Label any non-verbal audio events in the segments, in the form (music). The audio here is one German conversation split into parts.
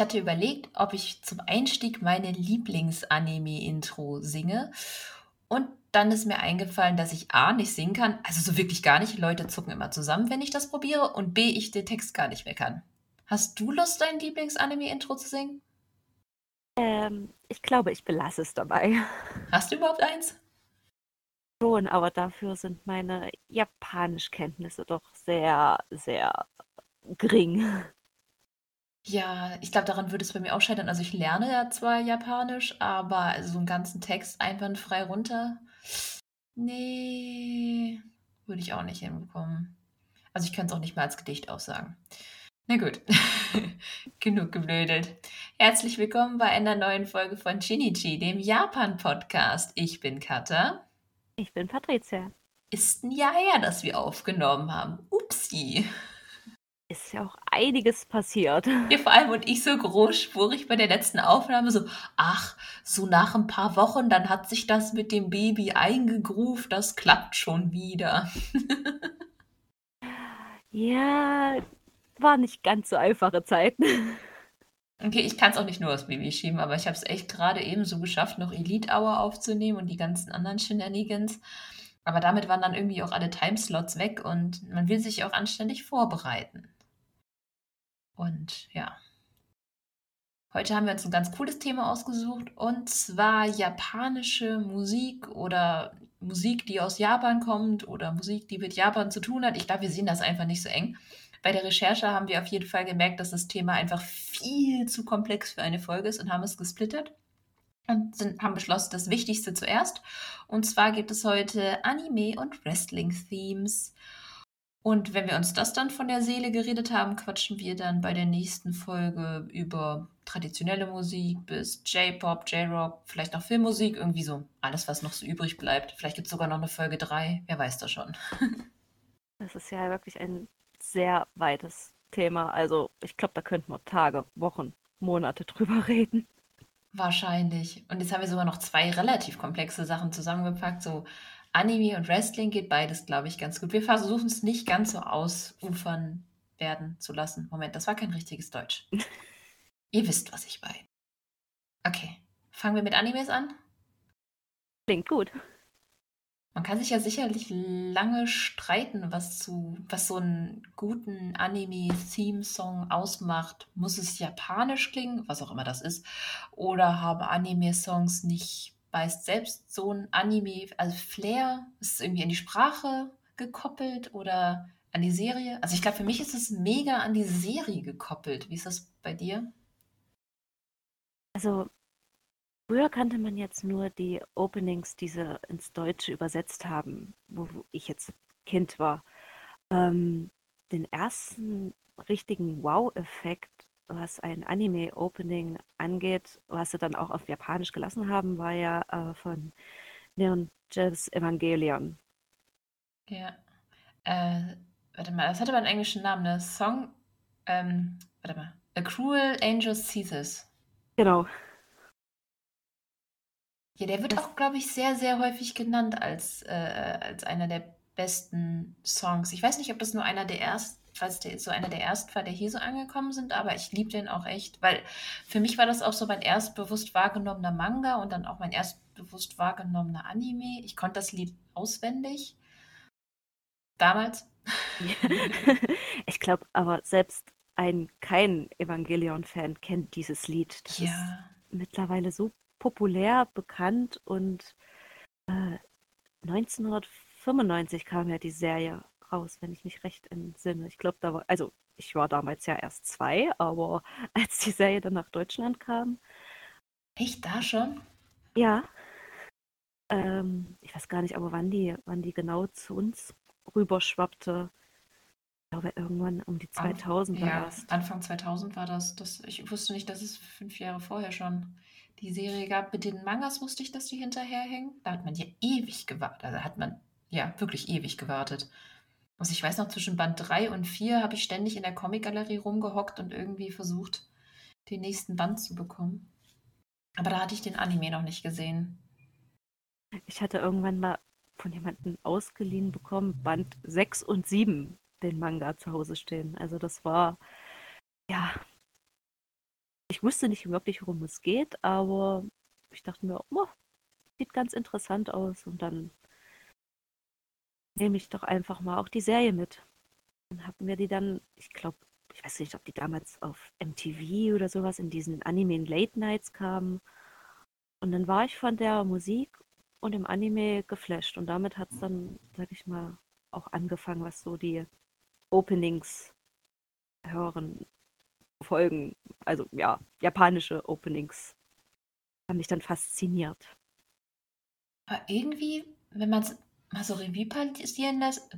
ich hatte überlegt, ob ich zum Einstieg meine Lieblings-Anime-Intro singe. Und dann ist mir eingefallen, dass ich A nicht singen kann, also so wirklich gar nicht. Leute zucken immer zusammen, wenn ich das probiere. Und B, ich den Text gar nicht mehr kann. Hast du Lust, dein Lieblings-Anime-Intro zu singen? Ähm, ich glaube, ich belasse es dabei. Hast du überhaupt eins? Schon, aber dafür sind meine Japanischkenntnisse doch sehr, sehr gering. Ja, ich glaube, daran würde es bei mir auch scheitern. Also ich lerne ja zwar Japanisch, aber so einen ganzen Text einwandfrei runter, nee, würde ich auch nicht hinbekommen. Also ich könnte es auch nicht mal als Gedicht aussagen. Na gut, (laughs) genug geblödelt. Herzlich willkommen bei einer neuen Folge von Shinichi, dem Japan-Podcast. Ich bin Kata. Ich bin Patricia. Ist ein Jahr her, dass wir aufgenommen haben. Upsi ist ja auch einiges passiert. Ja, vor allem und ich so großspurig bei der letzten Aufnahme so, ach, so nach ein paar Wochen, dann hat sich das mit dem Baby eingegruft, das klappt schon wieder. (laughs) ja, war nicht ganz so einfache Zeiten. (laughs) Okay, ich kann es auch nicht nur aufs Baby schieben, aber ich habe es echt gerade eben so geschafft, noch Elite Hour aufzunehmen und die ganzen anderen Shenanigans. Aber damit waren dann irgendwie auch alle Timeslots weg und man will sich auch anständig vorbereiten. Und ja. Heute haben wir uns ein ganz cooles Thema ausgesucht und zwar japanische Musik oder Musik, die aus Japan kommt oder Musik, die mit Japan zu tun hat. Ich glaube, wir sehen das einfach nicht so eng. Bei der Recherche haben wir auf jeden Fall gemerkt, dass das Thema einfach viel zu komplex für eine Folge ist und haben es gesplittert und sind, haben beschlossen, das Wichtigste zuerst. Und zwar gibt es heute Anime- und Wrestling-Themes. Und wenn wir uns das dann von der Seele geredet haben, quatschen wir dann bei der nächsten Folge über traditionelle Musik bis J-Pop, J-Rock, vielleicht noch Filmmusik, irgendwie so alles, was noch so übrig bleibt. Vielleicht gibt es sogar noch eine Folge 3, wer weiß das schon. (laughs) das ist ja wirklich ein sehr weites Thema. Also ich glaube, da könnten wir Tage, Wochen, Monate drüber (laughs) reden. Wahrscheinlich. Und jetzt haben wir sogar noch zwei relativ komplexe Sachen zusammengepackt, so Anime und Wrestling geht beides, glaube ich, ganz gut. Wir versuchen es nicht ganz so ausufern werden zu lassen. Moment, das war kein richtiges Deutsch. (laughs) Ihr wisst, was ich meine. Okay, fangen wir mit Animes an? Klingt gut. Man kann sich ja sicherlich lange streiten, was zu, was so einen guten Anime-Theme-Song ausmacht. Muss es japanisch klingen, was auch immer das ist, oder haben Anime-Songs nicht beißt selbst so ein Anime, also Flair, ist es irgendwie an die Sprache gekoppelt oder an die Serie? Also ich glaube, für mich ist es mega an die Serie gekoppelt. Wie ist das bei dir? Also früher kannte man jetzt nur die Openings, die sie ins Deutsche übersetzt haben, wo ich jetzt Kind war. Ähm, den ersten richtigen Wow-Effekt was ein Anime-Opening angeht, was sie dann auch auf Japanisch gelassen haben, war ja äh, von Neon Genesis Evangelion. Ja. Äh, warte mal, das hatte aber einen englischen Namen, ne? Song, ähm, warte mal. A Cruel Angel Thesis. Genau. Ja, der wird das auch, glaube ich, sehr, sehr häufig genannt als, äh, als einer der besten Songs. Ich weiß nicht, ob das nur einer der ersten falls der so einer der ersten war, der hier so angekommen sind, aber ich liebe den auch echt, weil für mich war das auch so mein erst bewusst wahrgenommener Manga und dann auch mein erst bewusst wahrgenommener Anime. Ich konnte das Lied auswendig. Damals. (laughs) ich glaube, aber selbst ein kein Evangelion-Fan kennt dieses Lied. Das ja. ist mittlerweile so populär, bekannt und äh, 1995 kam ja die Serie raus, wenn ich mich recht entsinne. Ich glaube, da war, also ich war damals ja erst zwei, aber (laughs) als die Serie dann nach Deutschland kam. Echt da schon? Ja. Ähm, ich weiß gar nicht, aber wann die, wann die genau zu uns rüberschwappte. Ich glaube, irgendwann um die 2000 er ja, erst. Anfang 2000 war das, das. Ich wusste nicht, dass es fünf Jahre vorher schon die Serie gab. Mit den Mangas wusste ich, dass die hinterherhängen. Da hat man ja ewig gewartet. Also hat man ja wirklich ewig gewartet. Also ich weiß noch, zwischen Band 3 und 4 habe ich ständig in der Comicgalerie rumgehockt und irgendwie versucht, den nächsten Band zu bekommen. Aber da hatte ich den Anime noch nicht gesehen. Ich hatte irgendwann mal von jemandem ausgeliehen bekommen, Band 6 und 7 den Manga zu Hause stehen. Also das war, ja, ich wusste nicht wirklich, worum es geht, aber ich dachte mir, oh, sieht ganz interessant aus und dann nehme ich doch einfach mal auch die Serie mit. Und habe mir die dann, ich glaube, ich weiß nicht, ob die damals auf MTV oder sowas in diesen Anime Late Nights kamen. Und dann war ich von der Musik und dem Anime geflasht. Und damit hat es dann, sag ich mal, auch angefangen, was so die Openings hören, folgen, also ja, japanische Openings haben mich dann fasziniert. Aber irgendwie, wenn man es mal so Revue passieren lässt,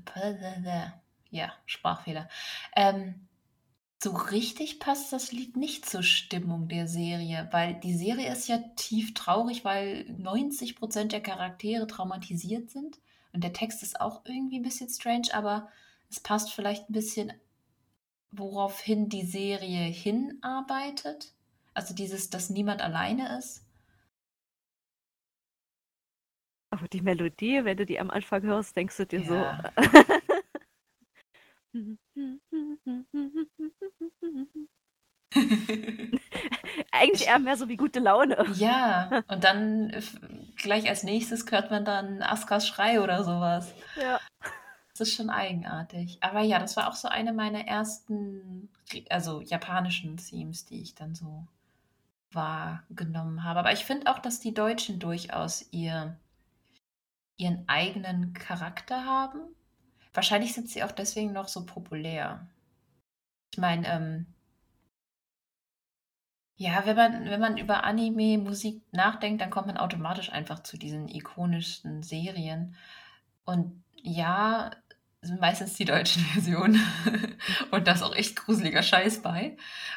ja, Sprachfehler, ähm, so richtig passt das Lied nicht zur Stimmung der Serie, weil die Serie ist ja tief traurig, weil 90 Prozent der Charaktere traumatisiert sind. Und der Text ist auch irgendwie ein bisschen strange, aber es passt vielleicht ein bisschen, woraufhin die Serie hinarbeitet. Also dieses, dass niemand alleine ist. Aber die Melodie, wenn du die am Anfang hörst, denkst du dir ja. so. (laughs) Eigentlich eher mehr so wie gute Laune. Ja, und dann gleich als nächstes hört man dann Askas Schrei oder sowas. Ja. Das ist schon eigenartig. Aber ja, das war auch so eine meiner ersten, also japanischen Themes, die ich dann so wahrgenommen habe. Aber ich finde auch, dass die Deutschen durchaus ihr, ihren eigenen Charakter haben. Wahrscheinlich sind sie auch deswegen noch so populär. Ich meine, ähm, ja, wenn man, wenn man über Anime-Musik nachdenkt, dann kommt man automatisch einfach zu diesen ikonischen Serien. Und ja, sind meistens die deutschen (laughs) Versionen. Und da ist auch echt gruseliger Scheiß bei,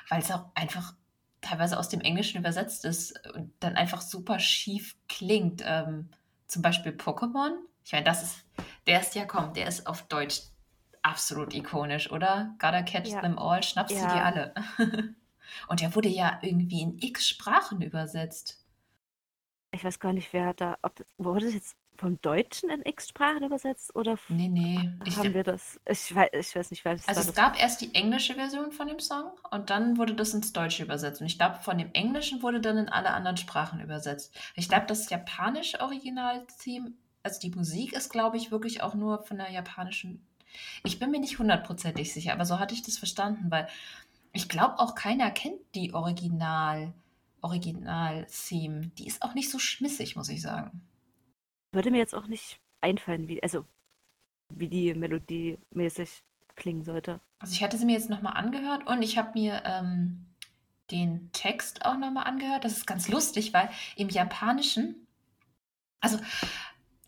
weil es auch einfach teilweise aus dem Englischen übersetzt ist und dann einfach super schief klingt. Ähm, zum Beispiel Pokémon. Ich meine, das ist, der ist ja, komm, der ist auf Deutsch absolut ikonisch, oder? Gotta catch ja. them all, schnappst ja. du die alle. (laughs) Und der wurde ja irgendwie in x Sprachen übersetzt. Ich weiß gar nicht, wer da, ob, wurde das jetzt vom Deutschen in x Sprachen übersetzt oder nee, nee. Ich haben wir das? Ich weiß, ich weiß nicht, wer das Also es gab erst die englische Version von dem Song und dann wurde das ins Deutsche übersetzt. Und ich glaube, von dem Englischen wurde dann in alle anderen Sprachen übersetzt. Ich glaube, das japanische Original-Theme, also die Musik ist, glaube ich, wirklich auch nur von der japanischen. Ich bin mir nicht hundertprozentig sicher, aber so hatte ich das verstanden, weil ich glaube auch keiner kennt die Original, Original-Theme. Die ist auch nicht so schmissig, muss ich sagen. Würde mir jetzt auch nicht einfallen, wie, also wie die Melodie mäßig klingen sollte. Also ich hatte sie mir jetzt nochmal angehört und ich habe mir ähm, den Text auch nochmal angehört. Das ist ganz lustig, weil im Japanischen, also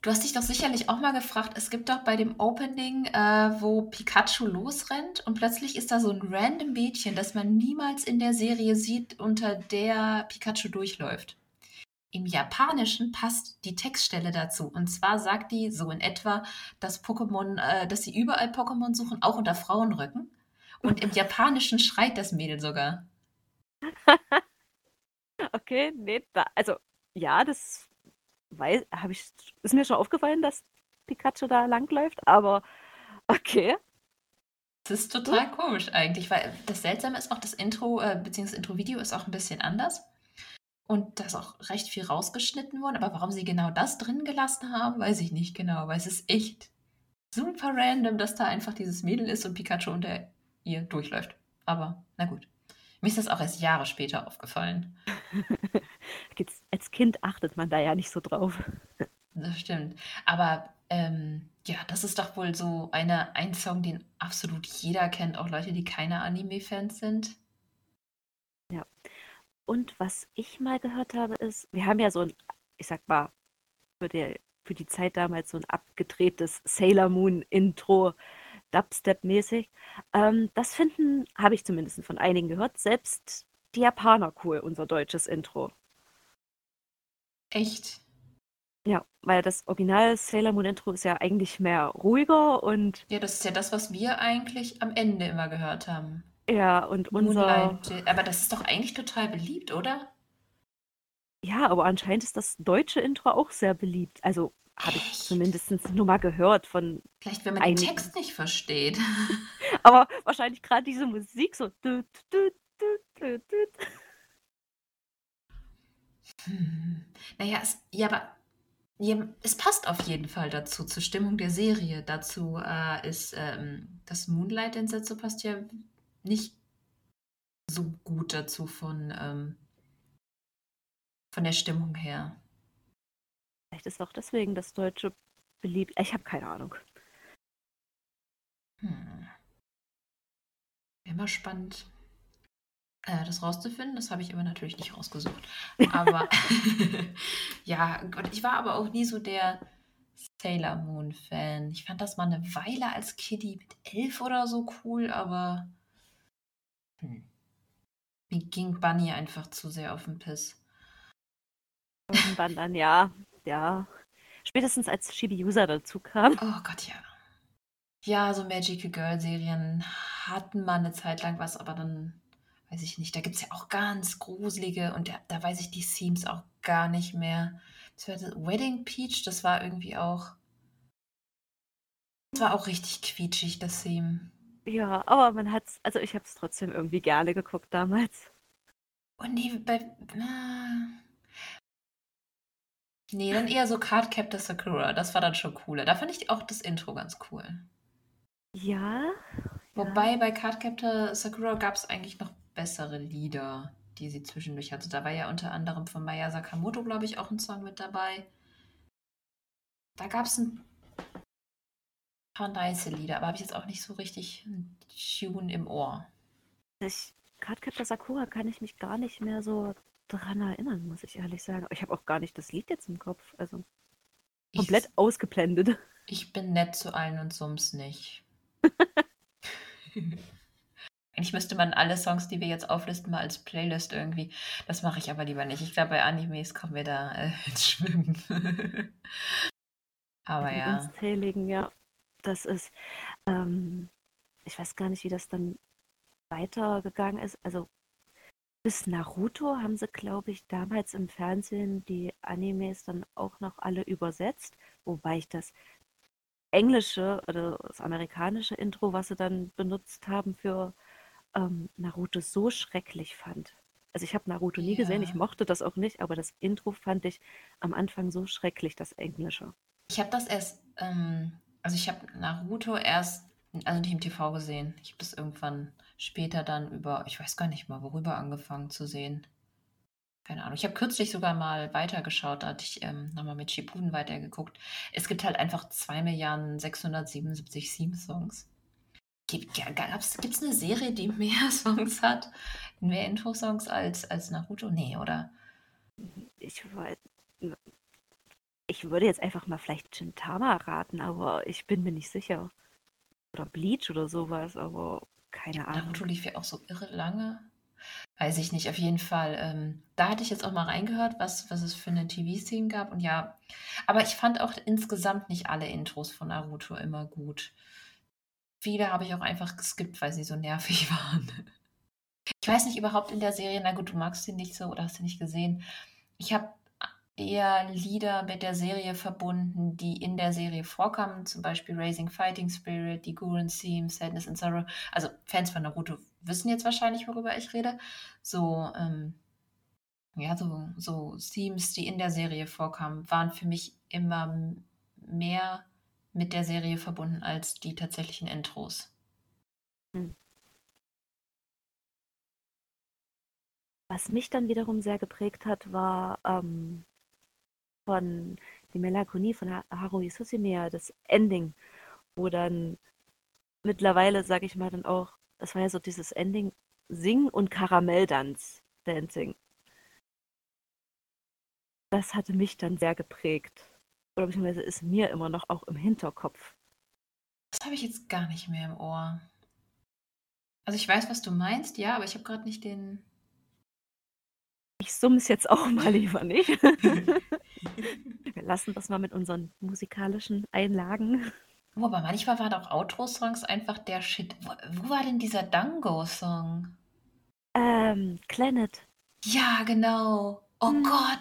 Du hast dich doch sicherlich auch mal gefragt, es gibt doch bei dem Opening, äh, wo Pikachu losrennt und plötzlich ist da so ein random Mädchen, das man niemals in der Serie sieht, unter der Pikachu durchläuft. Im Japanischen passt die Textstelle dazu. Und zwar sagt die so in etwa, dass Pokémon, äh, dass sie überall Pokémon suchen, auch unter Frauenröcken. Und im Japanischen schreit das Mädel sogar. (laughs) okay, nee, da, also ja, das weiß, habe ich, ist mir schon aufgefallen, dass Pikachu da langläuft, aber (laughs) okay. Das ist total komisch eigentlich, weil das Seltsame ist auch, das Intro, äh, beziehungsweise das Intro-Video ist auch ein bisschen anders. Und da ist auch recht viel rausgeschnitten worden. Aber warum sie genau das drin gelassen haben, weiß ich nicht genau. Weil es ist echt super random, dass da einfach dieses Mädel ist und Pikachu unter ihr durchläuft. Aber na gut. Mir ist das auch erst Jahre später aufgefallen. (laughs) Als Kind achtet man da ja nicht so drauf. Das stimmt. Aber ähm, ja, das ist doch wohl so eine, ein Song, den absolut jeder kennt, auch Leute, die keine Anime-Fans sind. Ja. Und was ich mal gehört habe, ist, wir haben ja so ein, ich sag mal, für die, für die Zeit damals so ein abgedrehtes Sailor Moon Intro, Dubstep-mäßig. Ähm, das finden, habe ich zumindest von einigen gehört, selbst die Japaner cool, unser deutsches Intro. Echt? Ja, weil das Original Sailor Moon Intro ist ja eigentlich mehr ruhiger und. Ja, das ist ja das, was wir eigentlich am Ende immer gehört haben. Ja, und unser. Moonlight. Aber das ist doch eigentlich total beliebt, oder? Ja, aber anscheinend ist das deutsche Intro auch sehr beliebt. Also habe ich zumindest nur mal gehört von. Vielleicht, wenn man einigen. den Text nicht versteht. (laughs) aber wahrscheinlich gerade diese Musik so. Hm. Naja, es, ja, aber es passt auf jeden Fall dazu, zur Stimmung der Serie. Dazu äh, ist ähm, das Moonlight Densetsu passt ja nicht so gut dazu von, ähm, von der Stimmung her. Vielleicht ist auch deswegen das Deutsche beliebt. Ich habe keine Ahnung. Hm. Immer spannend, äh, das rauszufinden. Das habe ich aber natürlich nicht rausgesucht. Aber (laughs) (laughs) ja, Gott, ich war aber auch nie so der Sailor Moon Fan. Ich fand das mal eine Weile als Kiddie mit elf oder so cool, aber hm. mir ging Bunny einfach zu sehr auf den Piss. Irgendwann dann, ja, ja. Spätestens als Shibi-User dazu kam. Oh Gott, ja. Ja, so Magical Girl Serien hatten mal eine Zeit lang was, aber dann weiß ich nicht. Da gibt es ja auch ganz gruselige und da, da weiß ich die Themes auch gar nicht mehr. Das war das Wedding Peach, das war irgendwie auch. Das war auch richtig quietschig, das Theme. Ja, aber man hat's, also ich habe es trotzdem irgendwie gerne geguckt damals. Und nee, bei. Äh, nee, dann eher so Card Captor Sakura. Das war dann schon cooler. Da fand ich auch das Intro ganz cool. Ja. Wobei ja. bei Cardcaptor Sakura gab es eigentlich noch bessere Lieder, die sie zwischendurch hatte. Da war ja unter anderem von Maya Sakamoto, glaube ich, auch ein Song mit dabei. Da gab es ein paar nice Lieder, aber habe ich jetzt auch nicht so richtig einen Tune im Ohr. Ich, Cardcaptor Sakura kann ich mich gar nicht mehr so dran erinnern, muss ich ehrlich sagen. Ich habe auch gar nicht das Lied jetzt im Kopf. Also komplett ich, ausgeblendet. (laughs) Ich bin nett zu allen und summs nicht. (laughs) Eigentlich müsste man alle Songs, die wir jetzt auflisten, mal als Playlist irgendwie. Das mache ich aber lieber nicht. Ich glaube, bei Animes kommen wir da äh, (laughs) ins Schwimmen. aber ja. Unzähligen, ja. Das ist, ähm, ich weiß gar nicht, wie das dann weitergegangen ist. Also bis Naruto haben sie, glaube ich, damals im Fernsehen die Animes dann auch noch alle übersetzt, wobei ich das englische oder das amerikanische Intro, was sie dann benutzt haben für ähm, Naruto, so schrecklich fand. Also ich habe Naruto nie gesehen, ich mochte das auch nicht, aber das Intro fand ich am Anfang so schrecklich, das Englische. Ich habe das erst, ähm, also ich habe Naruto erst, also nicht im TV gesehen. Ich habe das irgendwann später dann über, ich weiß gar nicht mal, worüber angefangen zu sehen. Keine Ahnung. Ich habe kürzlich sogar mal weitergeschaut, da hatte ich ähm, nochmal mit Shippuden weitergeguckt. Es gibt halt einfach 2 Milliarden 677 Theme-Songs. Gibt es eine Serie, die (laughs) mehr Songs hat, mehr Intro-Songs als, als Naruto? Nee, oder? Ich weiß. Ich würde jetzt einfach mal vielleicht Shintama raten, aber ich bin mir nicht sicher. Oder Bleach oder sowas, aber keine Ahnung. Naruto lief ja auch so irre lange. Weiß ich nicht, auf jeden Fall. Ähm, da hatte ich jetzt auch mal reingehört, was, was es für eine TV-Szene gab. Und ja, aber ich fand auch insgesamt nicht alle Intros von Naruto immer gut. Viele habe ich auch einfach geskippt, weil sie so nervig (laughs) waren. Ich weiß nicht, überhaupt in der Serie, na gut, du magst sie nicht so oder hast sie nicht gesehen. Ich habe eher Lieder mit der Serie verbunden, die in der Serie vorkamen, zum Beispiel Raising Fighting Spirit, die Gurren Theme, Sadness and Sorrow. Also Fans von Naruto wissen jetzt wahrscheinlich, worüber ich rede. So, ähm, ja, so, so Themes, die in der Serie vorkamen, waren für mich immer mehr mit der Serie verbunden als die tatsächlichen Intros. Hm. Was mich dann wiederum sehr geprägt hat, war ähm, von Die Melancholie von Haruhi Suzumiya, das Ending, wo dann mittlerweile, sage ich mal, dann auch, das war ja so dieses Ending, Sing- und Karamelldanz, Dancing. Das hatte mich dann sehr geprägt. Oder beziehungsweise ist mir immer noch auch im Hinterkopf. Das habe ich jetzt gar nicht mehr im Ohr. Also ich weiß, was du meinst, ja, aber ich habe gerade nicht den, ich es jetzt auch (laughs) mal lieber nicht. (laughs) Wir lassen das mal mit unseren musikalischen Einlagen. Wobei manchmal waren auch Outro-Songs einfach der Shit. Wo, wo war denn dieser Dango-Song? Ähm, Planet. Ja, genau. Oh hm. Gott.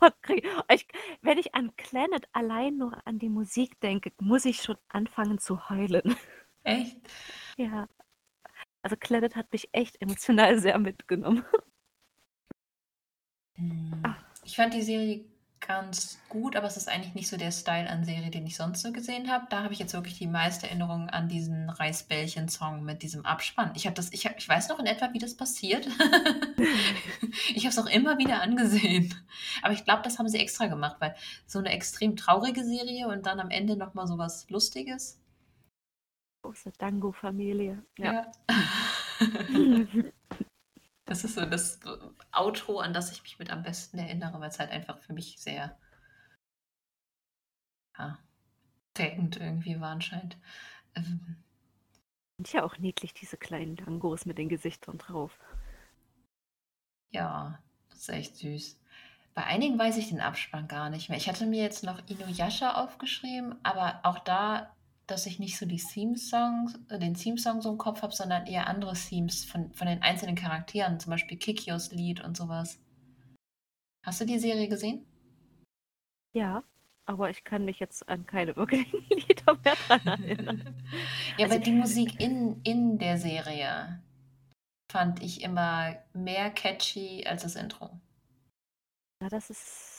Okay. Ich, wenn ich an Planet allein nur an die Musik denke, muss ich schon anfangen zu heulen. Echt? Ja. Also Planet hat mich echt emotional sehr mitgenommen. Hm. Ich fand die Serie ganz gut, aber es ist eigentlich nicht so der Style an Serie, den ich sonst so gesehen habe. Da habe ich jetzt wirklich die meiste Erinnerung an diesen Reisbällchen-Song mit diesem Abspann. Ich habe das, ich, hab, ich weiß noch in etwa, wie das passiert. (laughs) ich habe es auch immer wieder angesehen. Aber ich glaube, das haben sie extra gemacht, weil so eine extrem traurige Serie und dann am Ende nochmal so was Lustiges. Große Dango-Familie. Ja. (laughs) (laughs) Das ist so das Outro, an das ich mich mit am besten erinnere, weil es halt einfach für mich sehr ja, prägend irgendwie war anscheinend. Ähm, Sind ja auch niedlich, diese kleinen Dangos mit den Gesichtern drauf. Ja, das ist echt süß. Bei einigen weiß ich den Abspann gar nicht mehr. Ich hatte mir jetzt noch Inuyasha aufgeschrieben, aber auch da dass ich nicht so die Theme-Songs, äh, den Theme-Song so im Kopf habe, sondern eher andere Themes von, von den einzelnen Charakteren, zum Beispiel Kikios Lied und sowas. Hast du die Serie gesehen? Ja, aber ich kann mich jetzt an keine wirklichen (laughs) Lieder mehr dran erinnern. (laughs) ja, also, aber die Musik in, in der Serie fand ich immer mehr catchy als das Intro. Ja, das ist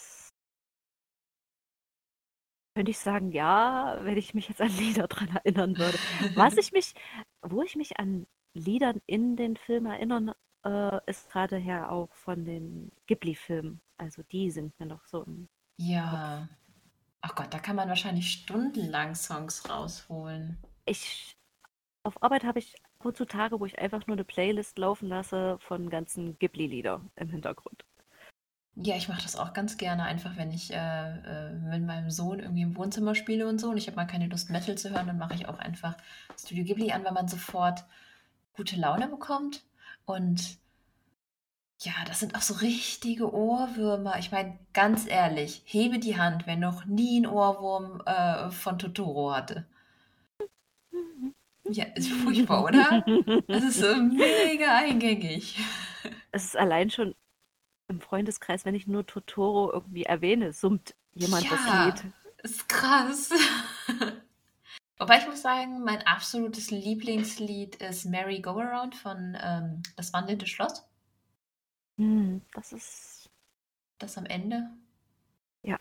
könnte ich sagen, ja, wenn ich mich jetzt an (laughs) Lieder dran erinnern würde. Was ich mich, wo ich mich an Liedern in den Film erinnern, äh, ist gerade her auch von den Ghibli-Filmen. Also die sind mir noch so im Ja. Ach Gott, da kann man wahrscheinlich stundenlang Songs rausholen. Ich, auf Arbeit habe ich heutzutage, wo ich einfach nur eine Playlist laufen lasse von ganzen Ghibli-Lieder im Hintergrund. Ja, ich mache das auch ganz gerne, einfach wenn ich äh, äh, mit meinem Sohn irgendwie im Wohnzimmer spiele und so und ich habe mal keine Lust, Metal zu hören, dann mache ich auch einfach Studio Ghibli an, weil man sofort gute Laune bekommt. Und ja, das sind auch so richtige Ohrwürmer. Ich meine, ganz ehrlich, hebe die Hand, wer noch nie einen Ohrwurm äh, von Totoro hatte. Ja, ist furchtbar, oder? Das ist so (laughs) mega eingängig. Es ist allein schon im Freundeskreis, wenn ich nur Totoro irgendwie erwähne, summt jemand das Ja, Lied. ist krass. (laughs) Wobei ich muss sagen, mein absolutes Lieblingslied ist Merry Go Around von ähm, Das wandelnde Schloss. Hm, das ist, Das am Ende. ja,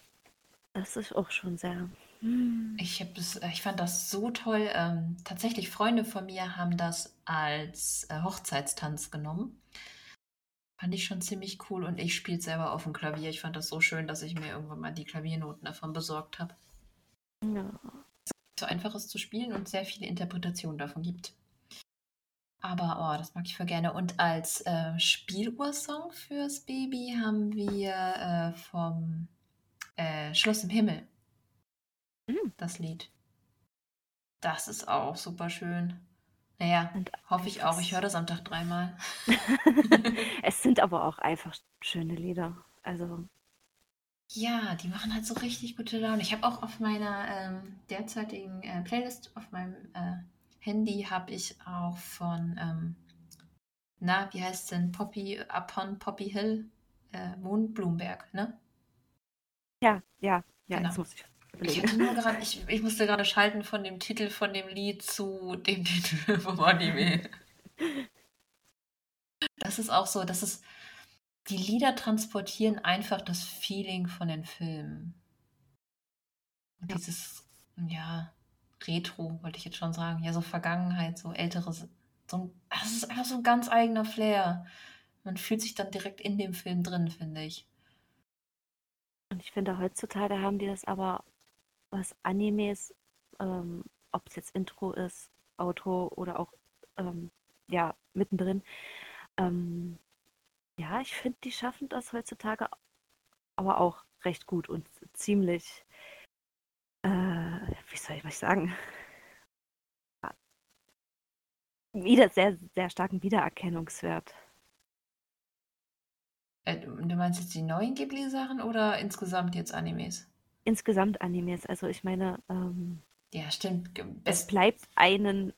das ist auch schon sehr. Hm. Ich, hab das, ich fand das so toll. Ähm, tatsächlich, Freunde von mir haben das als äh, Hochzeitstanz genommen. Fand ich schon ziemlich cool und ich spiele selber auf dem Klavier. Ich fand das so schön, dass ich mir irgendwann mal die Klaviernoten davon besorgt habe. Ja. So einfach ist zu spielen und sehr viele Interpretationen davon gibt. Aber oh, das mag ich voll gerne. Und als äh, Spieluhrsong fürs Baby haben wir äh, vom äh, Schloss im Himmel Hm. das Lied. Das ist auch super schön. Naja, Und hoffe ich auch. Ich höre das am Tag dreimal. (laughs) Es sind aber auch einfach schöne Lieder. Also, Ja, die machen halt so richtig gute Laune. Ich habe auch auf meiner ähm, derzeitigen äh, Playlist auf meinem äh, Handy habe ich auch von, ähm, na, wie heißt denn, Poppy, Upon Poppy Hill, äh, Mondblumberg, ne? ja, ja, ja, Genau. jetzt muss ich Ich gerade, ich, ich musste gerade schalten von dem Titel von dem Lied zu dem (laughs) Titel vom Anime. Das ist auch so, das ist, die Lieder transportieren einfach das Feeling von den Filmen. Und Ja. dieses, ja, Retro, wollte ich jetzt schon sagen, ja, so Vergangenheit, so älteres, so ein, das ist einfach so ein ganz eigener Flair. Man fühlt sich dann direkt in dem Film drin, finde ich. Und ich finde, heutzutage haben die das aber, was Animes, ähm, ob es jetzt Intro ist, Outro oder auch, ähm, ja, mittendrin. Ähm, ja, ich finde, die schaffen das heutzutage aber auch recht gut und ziemlich, äh, wie soll ich was sagen? (laughs) Wieder sehr, sehr starken Wiedererkennungswert. Äh, du meinst jetzt die neuen Ghibli-Sachen oder insgesamt jetzt Animes? Insgesamt Animes, also ich meine, ähm, Ja, stimmt. Es Es bleibt einen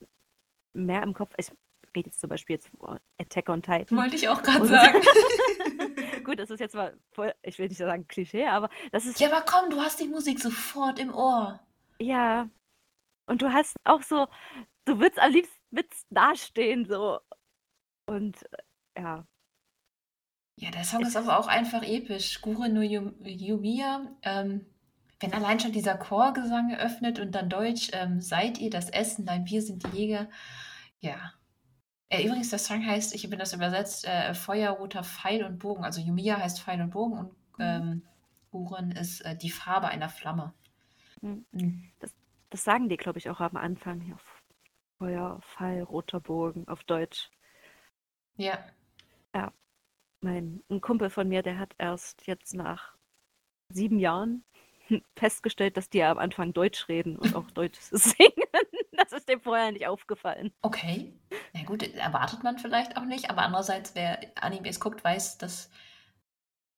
mehr im Kopf. Ich rede jetzt zum Beispiel jetzt über Attack on Titan. wollte ich auch gerade sagen. (laughs) (laughs) gut, das ist jetzt mal voll, ich will nicht sagen Klischee, aber das ist Ja, aber komm, du hast die Musik sofort im Ohr. ja. Und du hast auch so, du würdest am liebsten mit dastehen so und äh, ja, Ja, der Song ist aber auch einfach episch. Gure no Yumiya. Ähm, wenn allein schon dieser Chorgesang öffnet und dann Deutsch, ähm, seid ihr das Essen, nein, wir sind die Jäger. Ja. Äh, übrigens, der Song heißt, ich bin das übersetzt, äh, Feuerroter Pfeil und Bogen. Also Yumiya heißt Pfeil und Bogen und mhm. ähm, Guren ist äh, die Farbe einer Flamme. Mhm. Das, das, sagen die, glaube ich, auch am Anfang. Ja, Feuer, Pfeil, roter Bogen auf Deutsch. Ja. Ja. Mein ein Kumpel von mir, der hat erst jetzt nach sieben Jahren (laughs) festgestellt, dass die ja am Anfang Deutsch reden und auch Deutsch (laughs) singen. Das ist dem vorher nicht aufgefallen. Okay. Na gut, erwartet man vielleicht auch nicht, aber andererseits, wer Animes guckt, weiß, dass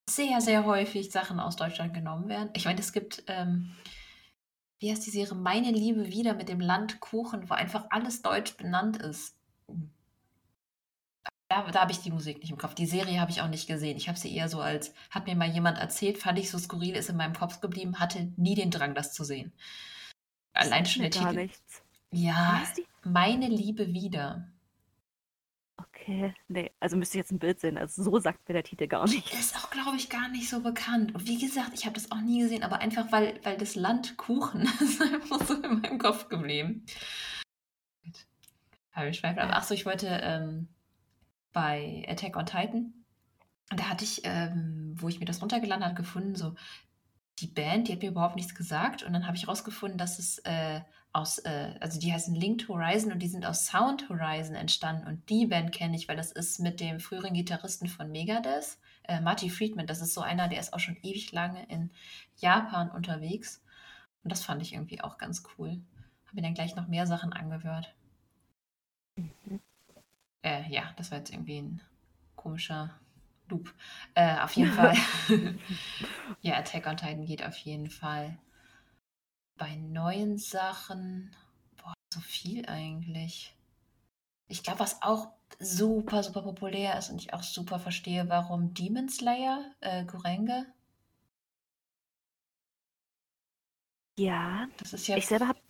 sehr, sehr häufig Sachen aus Deutschland genommen werden. Ich meine, es gibt, ähm, wie heißt die Serie? Meine Liebe wieder mit dem Land Kuchen, wo einfach alles deutsch benannt ist. Da, da habe ich die Musik nicht im Kopf. Die Serie habe ich auch nicht gesehen. Ich habe sie eher so als, hat mir mal jemand erzählt, fand ich so skurril, ist in meinem Kopf geblieben, hatte nie den Drang, das zu sehen. Allein schon der Titel. Nichts. Ja, meine Liebe wieder. Okay, nee, also müsste ich jetzt ein Bild sehen. Also so sagt mir der Titel gar nicht. Ist auch, glaube ich, gar nicht so bekannt. Und wie gesagt, ich habe das auch nie gesehen, aber einfach, weil, weil das Land Kuchen (laughs) ist einfach so in meinem Kopf geblieben. Habe ich Zweifel. Aber achso, ich wollte ähm, bei Attack on Titan. Da hatte ich, ähm, wo ich mir das runtergeladen habe, gefunden, so die Band, die hat mir überhaupt nichts gesagt. Und dann habe ich rausgefunden, dass es äh, aus, äh, also die heißen Linked Horizon und die sind aus Sound Horizon entstanden. Und die Band kenne ich, weil das ist mit dem früheren Gitarristen von Megadeth, äh, Marty Friedman. Das ist so einer, der ist auch schon ewig lange in Japan unterwegs. Und das fand ich irgendwie auch ganz cool. Habe mir dann gleich noch mehr Sachen angehört. Mhm. Äh, ja, das war jetzt irgendwie ein komischer Loop. Äh, auf jeden Fall. (laughs) ja, Attack on Titan geht auf jeden Fall. Bei neuen Sachen, boah, so viel eigentlich. Ich glaube, was auch super, super populär ist und ich auch super verstehe, warum Demon Slayer, äh, Gurenge. Ja, das ist ja. Ich selber habe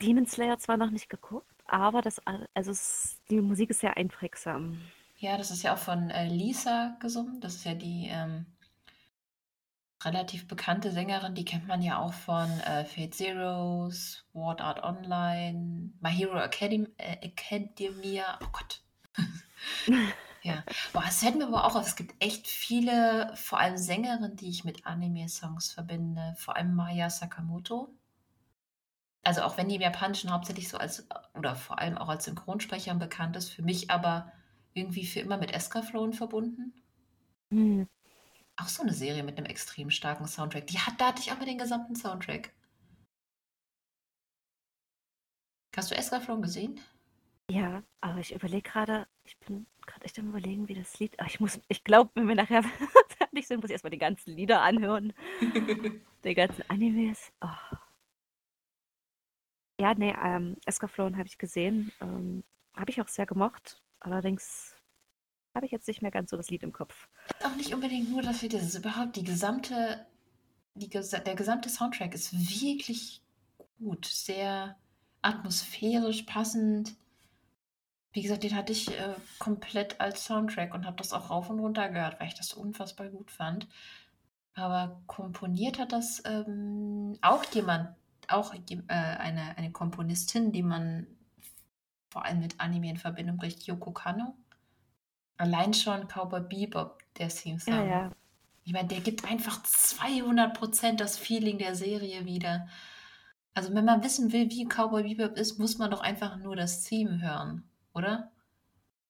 Demon Slayer zwar noch nicht geguckt, aber das, also es, die Musik ist sehr einprägsam. Ja, das ist ja auch von äh, Lisa gesungen. Das ist ja die ähm, relativ bekannte Sängerin. Die kennt man ja auch von äh, Fate Zero, Sword Art Online, My Hero Academy, äh, Academia. Oh Gott. (laughs) ja. Boah, es fällt mir aber auch auf, es gibt echt viele, vor allem Sängerinnen, die ich mit Anime-Songs verbinde. Vor allem Maya Sakamoto also auch wenn die im Japanischen hauptsächlich so als, oder vor allem auch als Synchronsprecher bekannt ist, für mich aber irgendwie für immer mit Escaflowne verbunden. Hm. Auch so eine Serie mit einem extrem starken Soundtrack. Die hat, da hatte ich aber den gesamten Soundtrack. Hast du Escaflowne gesehen? Ja, aber ich überlege gerade, ich bin gerade echt am überlegen, wie das Lied. Ach, ich muss, ich glaube, wenn wir nachher (laughs) fertig sind, muss ich erstmal die ganzen Lieder anhören. (laughs) die ganzen Animes. Oh. Ja, ne, ähm, Escaflowne habe ich gesehen. Ähm, habe ich auch sehr gemocht. Allerdings habe ich jetzt nicht mehr ganz so das Lied im Kopf. Auch nicht unbedingt nur dafür, dass es überhaupt die gesamte, die, der gesamte Soundtrack ist wirklich gut, sehr atmosphärisch passend. Wie gesagt, den hatte ich äh, komplett als Soundtrack und habe das auch rauf und runter gehört, weil ich das unfassbar gut fand. Aber komponiert hat das ähm, auch jemand, auch äh, eine, eine Komponistin, die man vor allem mit Anime in Verbindung bringt, Yoko Kano. Allein schon Cowboy Bebop, der Theme Song. Ja, ja. Ich meine, der gibt einfach 200% das Feeling der Serie wieder. Also wenn man wissen will, wie Cowboy Bebop ist, muss man doch einfach nur das Theme hören, oder?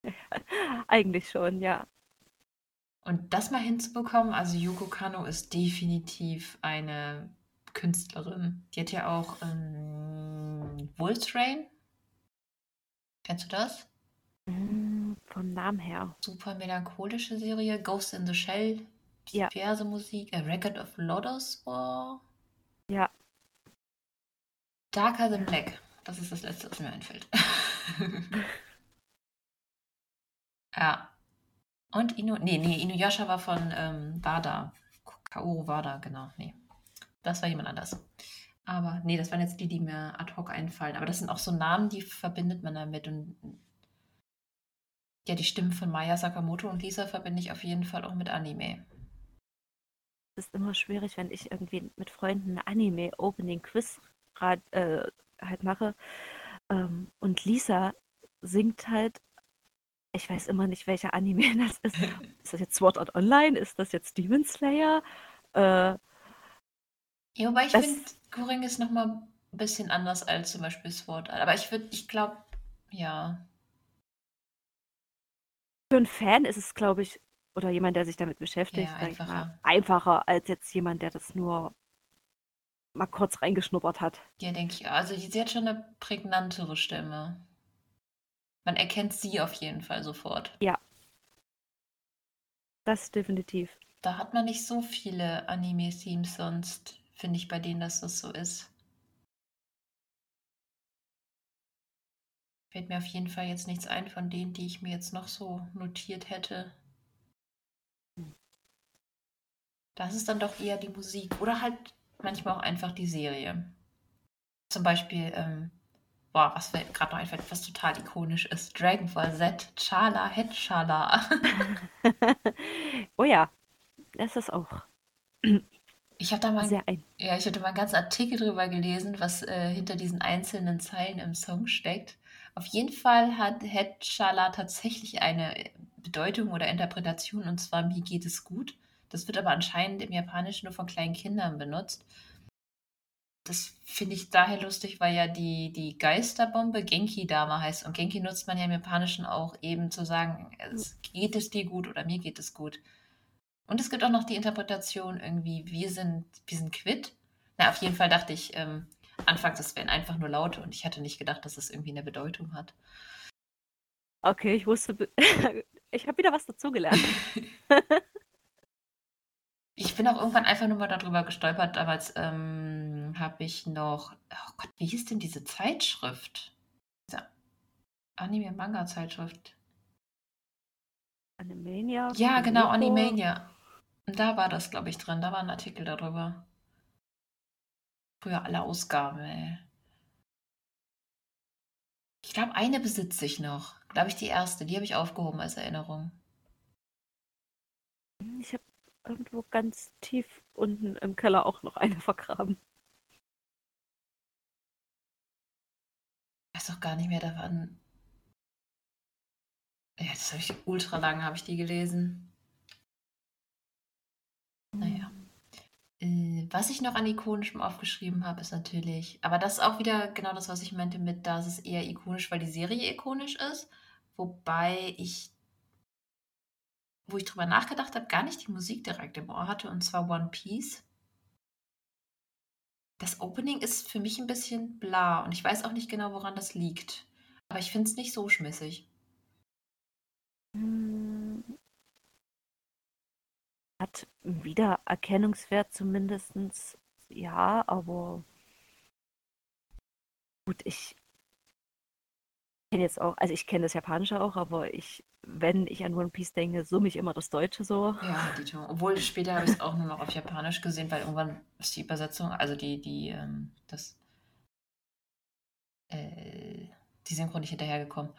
(laughs) Eigentlich schon, ja. Und das mal hinzubekommen, also Yoko Kano ist definitiv eine Künstlerin. Die hat ja auch ähm, Wolfstrain. Kennst du das? Mm, vom Namen her. Super melancholische Serie. Ghost in the Shell. Diverse ja. Musik. A Record of Lotus war. Ja. Darker Than Black. Das ist das letzte, was mir einfällt. (laughs) ja. Und Inu. Nee, nee, Inuyasha war von ähm, Wada. Kaoru Wada, genau. Nee. Das war jemand anders. Aber nee, das waren jetzt die, die mir ad hoc einfallen. Aber das sind auch so Namen, die verbindet man damit. Und Ja, die Stimmen von Maya Sakamoto und Lisa verbinde ich auf jeden Fall auch mit Anime. Es ist immer schwierig, wenn ich irgendwie mit Freunden Anime-Opening-Quiz äh, halt mache. Ähm, und Lisa singt halt, ich weiß immer nicht, welcher Anime (laughs) das ist. ist das jetzt Sword Art Online? Ist das jetzt Demon Slayer? Äh, ja, wobei ich finde, Goring ist nochmal ein bisschen anders als zum Beispiel Sword Art. Aber ich würde, ich glaube, ja. Für einen Fan ist es, glaube ich, oder jemand, der sich damit beschäftigt, ja, einfacher. Mal, einfacher als jetzt jemand, der das nur mal kurz reingeschnuppert hat. Ja, denke ich. Also sie hat schon eine prägnantere Stimme. Man erkennt sie auf jeden Fall sofort. Ja. Das definitiv. Da hat man nicht so viele Anime-Themes sonst, finde ich, bei denen dass das so ist. Fällt mir auf jeden Fall jetzt nichts ein von denen, die ich mir jetzt noch so notiert hätte. Das ist dann doch eher die Musik oder halt manchmal auch einfach die Serie. Zum Beispiel, ähm, boah, was gerade noch einfällt, was total ikonisch ist: Dragon Ball Z, Chala, Het Chala. (laughs) oh ja, das ist auch. Ich habe da mal, sehr ein. ja, ich hatte mal einen ganzen Artikel drüber gelesen, was äh, hinter diesen einzelnen Zeilen im Song steckt. Auf jeden Fall hat Het Chala tatsächlich eine Bedeutung oder Interpretation, und zwar mir geht es gut. Das wird aber anscheinend im Japanischen nur von kleinen Kindern benutzt. Das finde ich daher lustig, weil ja die, die Geisterbombe Genki-Dama heißt. Und Genki nutzt man ja im Japanischen auch eben zu sagen, es geht es dir gut oder mir geht es gut. Und es gibt auch noch die Interpretation irgendwie, wir sind, wir sind quitt. Na, auf jeden Fall dachte ich ähm, anfangs, das wären einfach nur Laute und ich hatte nicht gedacht, dass es das irgendwie eine Bedeutung hat. Okay, ich wusste, (laughs) ich habe wieder was dazugelernt. (laughs) Ich bin auch irgendwann einfach nur mal darüber gestolpert. Damals ähm, habe ich noch, oh Gott, wie hieß denn diese Zeitschrift? Diese Anime-Manga-Zeitschrift. Animania? Ja, genau, Animania. Da war das, glaube ich, drin. Da war ein Artikel darüber. Früher alle Ausgaben, ey. Ich glaube, eine besitze ich noch. Glaube ich, die erste. Die habe ich aufgehoben als Erinnerung. Ich habe irgendwo ganz tief unten im Keller auch noch eine vergraben. Ich weiß auch gar nicht mehr, da waren. Ja, das habe ich ultra lang, habe ich die gelesen. Äh, was ich noch an ikonischem aufgeschrieben habe, ist natürlich, aber das ist auch wieder genau das, was ich meinte mit, da ist es eher ikonisch, weil die Serie ikonisch ist. Wobei ich wo ich drüber nachgedacht habe, gar nicht die Musik direkt im Ohr hatte, und zwar One Piece. Das Opening ist für mich ein bisschen bla und ich weiß auch nicht genau, woran das liegt. Aber ich finde es nicht so schmissig. Hat Wiedererkennungswert zumindest, ja, aber gut, ich kenne jetzt auch, also ich kenne das Japanische auch, aber ich, wenn ich an One Piece denke, summe ich immer das Deutsche so. Ja, Dito. Obwohl später habe ich es auch nur noch auf Japanisch gesehen, weil irgendwann ist die Übersetzung, also die, die, ähm, das, äh, die Synchron nicht hinterhergekommen.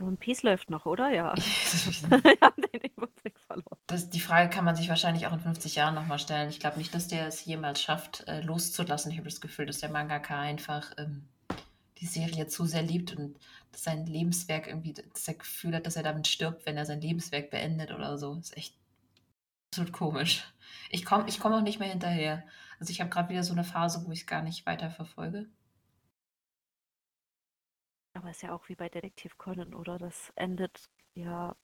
One Piece läuft noch, oder? Ja. (laughs) das, die Frage kann man sich wahrscheinlich auch in 50 Jahren nochmal stellen. Ich glaube nicht, dass der es jemals schafft, äh, loszulassen. Ich habe das Gefühl, dass der Mangaka einfach ähm, die Serie zu sehr liebt und sein Lebenswerk irgendwie, dass er Gefühl hat, dass er damit stirbt, wenn er sein Lebenswerk beendet oder so. Das ist echt absolut komisch. Ich komme ich komm auch nicht mehr hinterher. Also ich habe gerade wieder so eine Phase, wo ich es gar nicht weiter verfolge. Aber ist ja auch wie bei Detektiv Conan, oder? Das endet ja.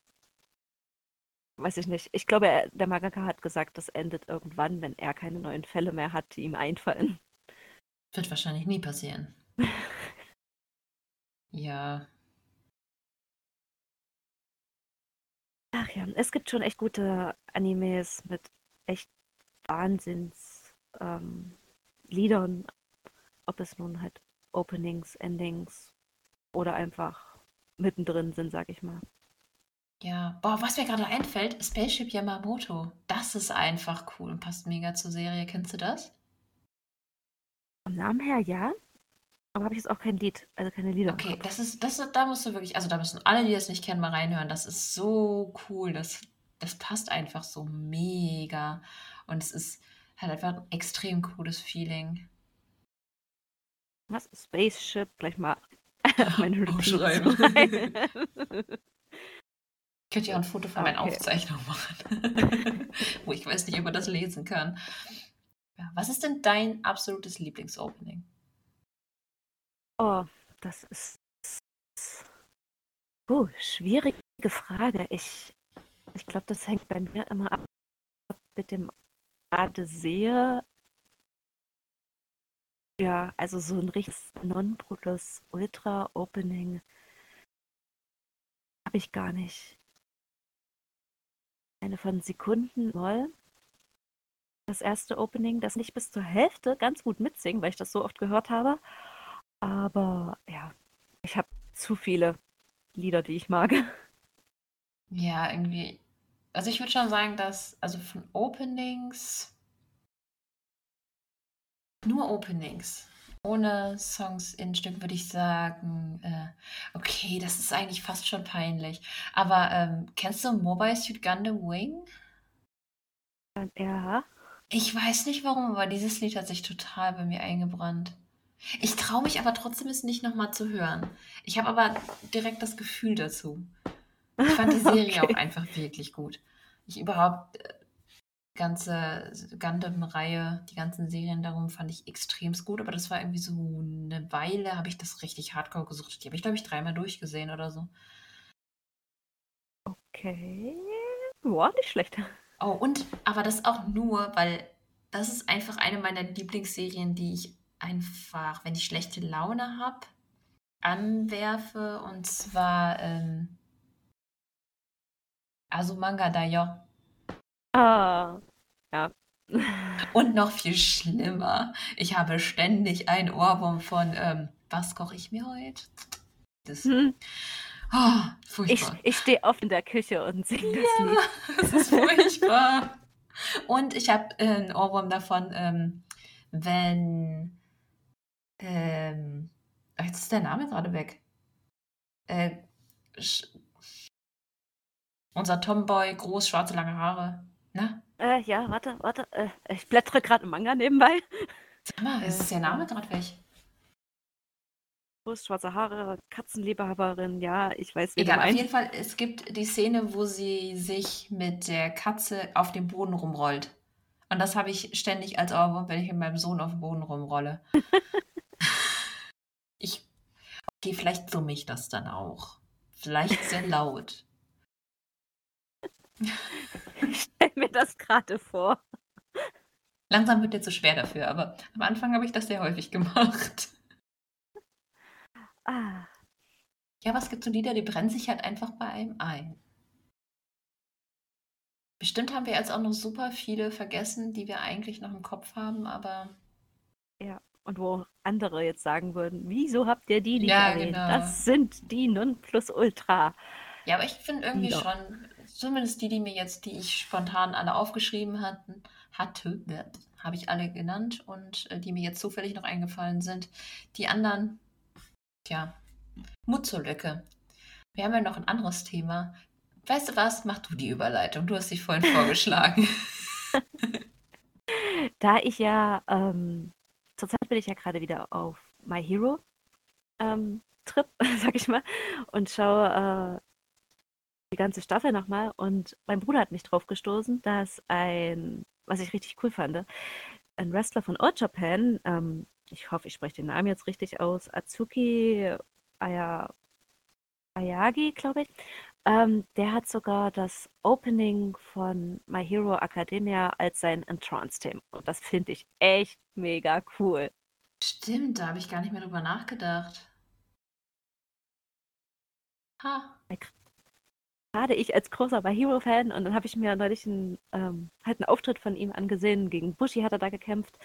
Weiß ich nicht. Ich glaube, er, der Mangaka hat gesagt, das endet irgendwann, wenn er keine neuen Fälle mehr hat, die ihm einfallen. Wird wahrscheinlich nie passieren. (laughs) Ja. Ach ja, es gibt schon echt gute Animes mit echt Wahnsinns ähm, ob es nun halt Openings, Endings oder einfach mittendrin sind, sag ich mal. Ja, boah, was mir gerade einfällt, Spaceship Yamamoto. Das ist einfach cool und passt mega zur Serie. Kennst du das? Vom Namen her ja, Aber habe ich jetzt auch kein Lied, also keine Lieder. Okay, das ist, das, da musst du wirklich, also da müssen alle, die das nicht kennen, mal reinhören. Das ist so cool. Das, das passt einfach so mega. Und es ist halt einfach ein extrem cooles Feeling. Was? Spaceship, gleich mal (laughs) meine Aufschreiben. Könnt ihr auch ein Foto von meinen okay. Aufzeichnungen machen, (laughs) wo ich weiß nicht, ob man das lesen kann. Ja, was ist denn dein absolutes Lieblingsopening? Oh, das ist. Oh, schwierige Frage. Ich, ich glaube, das hängt bei mir immer ab mit dem gerade sehe. Ja, also so ein richtiges Non-Plus-Ultra-Opening habe ich gar nicht. Eine von Sekunden Moll. Das erste Opening, das nicht bis zur Hälfte ganz gut mitsingen, weil ich das so oft gehört habe. Aber ja, ich habe zu viele Lieder, die ich mag. Ja, irgendwie. Also ich würde schon sagen, dass, also von Openings, nur Openings, ohne Songs in Stück würde ich sagen, äh, okay, das ist eigentlich fast schon peinlich. Aber ähm, kennst du Mobile Suit Gundam Wing? Ja. Ich weiß nicht warum, aber dieses Lied hat sich total bei mir eingebrannt. Ich traue mich aber trotzdem, es nicht nochmal zu hören. Ich habe aber direkt das Gefühl dazu. Ich fand die (laughs) Serie okay. auch einfach wirklich gut. Ich überhaupt, äh, ganze Gundam-Reihe, die ganzen Serien darum fand ich extrem gut, aber das war irgendwie so eine Weile, habe ich das richtig hardcore gesucht. Die habe ich, glaube ich, dreimal durchgesehen oder so. Okay. Boah, nicht schlecht. Oh, und, aber das auch nur, weil das ist einfach eine meiner Lieblingsserien, die ich einfach, wenn ich schlechte Laune habe, anwerfe. Und zwar ähm, Asumanga Dayo. Ah, ja. Und noch viel schlimmer, ich habe ständig ein Ohrwurm von ähm, Was koche ich mir heute? Das, hm. oh, furchtbar. Ich, ich stehe oft in der Küche und singe das ja, Lied. (laughs) Das ist furchtbar. und ich habe äh, einen Ohrwurm davon, ähm, wenn ähm, jetzt ist der Name gerade weg. Äh, unser Tomboy, groß, schwarze, lange Haare. Na? Äh, ja, warte, warte. Äh, ich blättere gerade im Manga nebenbei. Sag mal, äh, ist der Name gerade weg? Schwarze Haare, Katzenliebhaberin, ja, ich weiß nicht. Egal, auf jeden Fall, es gibt die Szene, wo sie sich mit der Katze auf dem Boden rumrollt. Und das habe ich ständig als Ohrwurm, wenn ich mit meinem Sohn auf dem Boden rumrolle. (laughs) Ich okay, vielleicht summe ich das dann auch. Vielleicht sehr laut. Ich stelle mir das gerade vor. Langsam wird dir zu schwer dafür, aber am Anfang habe ich das sehr häufig gemacht. Ah. Ja, was gibt so Lieder, die brennen sich halt einfach bei einem ein. Bestimmt haben wir jetzt auch noch super viele vergessen, die wir eigentlich noch im Kopf haben, aber Ja. Und wo andere jetzt sagen würden, wieso habt ihr die nicht Ja, erwähnt? genau. Das sind die Nonplusultra. Ja, aber ich finde irgendwie Lieder. schon, zumindest die, die mir jetzt, die ich spontan alle aufgeschrieben hatten, hatte, habe ich alle genannt und äh, die mir jetzt zufällig noch eingefallen sind. Die anderen, tja, Mut zur Lücke. Wir haben ja noch ein anderes Thema. Weißt du was? Mach du die Überleitung. Du hast dich vorhin (laughs) vorgeschlagen. (laughs) Da ich ja ähm, zurzeit bin ich ja gerade wieder auf My Hero ähm, Trip, (laughs) sag ich mal, und schaue äh, die ganze Staffel nochmal. Und mein Bruder hat mich drauf gestoßen, dass ein, was ich richtig cool fand, ein Wrestler von Old Japan, ähm, ich hoffe, ich spreche den Namen jetzt richtig aus, Atsuki Aya, Ayagi, glaube ich, ähm, der hat sogar das Opening von My Hero Academia als sein Entrance-Thema. Und das finde ich echt mega cool. Stimmt, da habe ich gar nicht mehr drüber nachgedacht. Ha. Gerade ich als großer My Hero-Fan und dann habe ich mir neulich einen, ähm, halt einen Auftritt von ihm angesehen. Gegen Bushi hat er da gekämpft.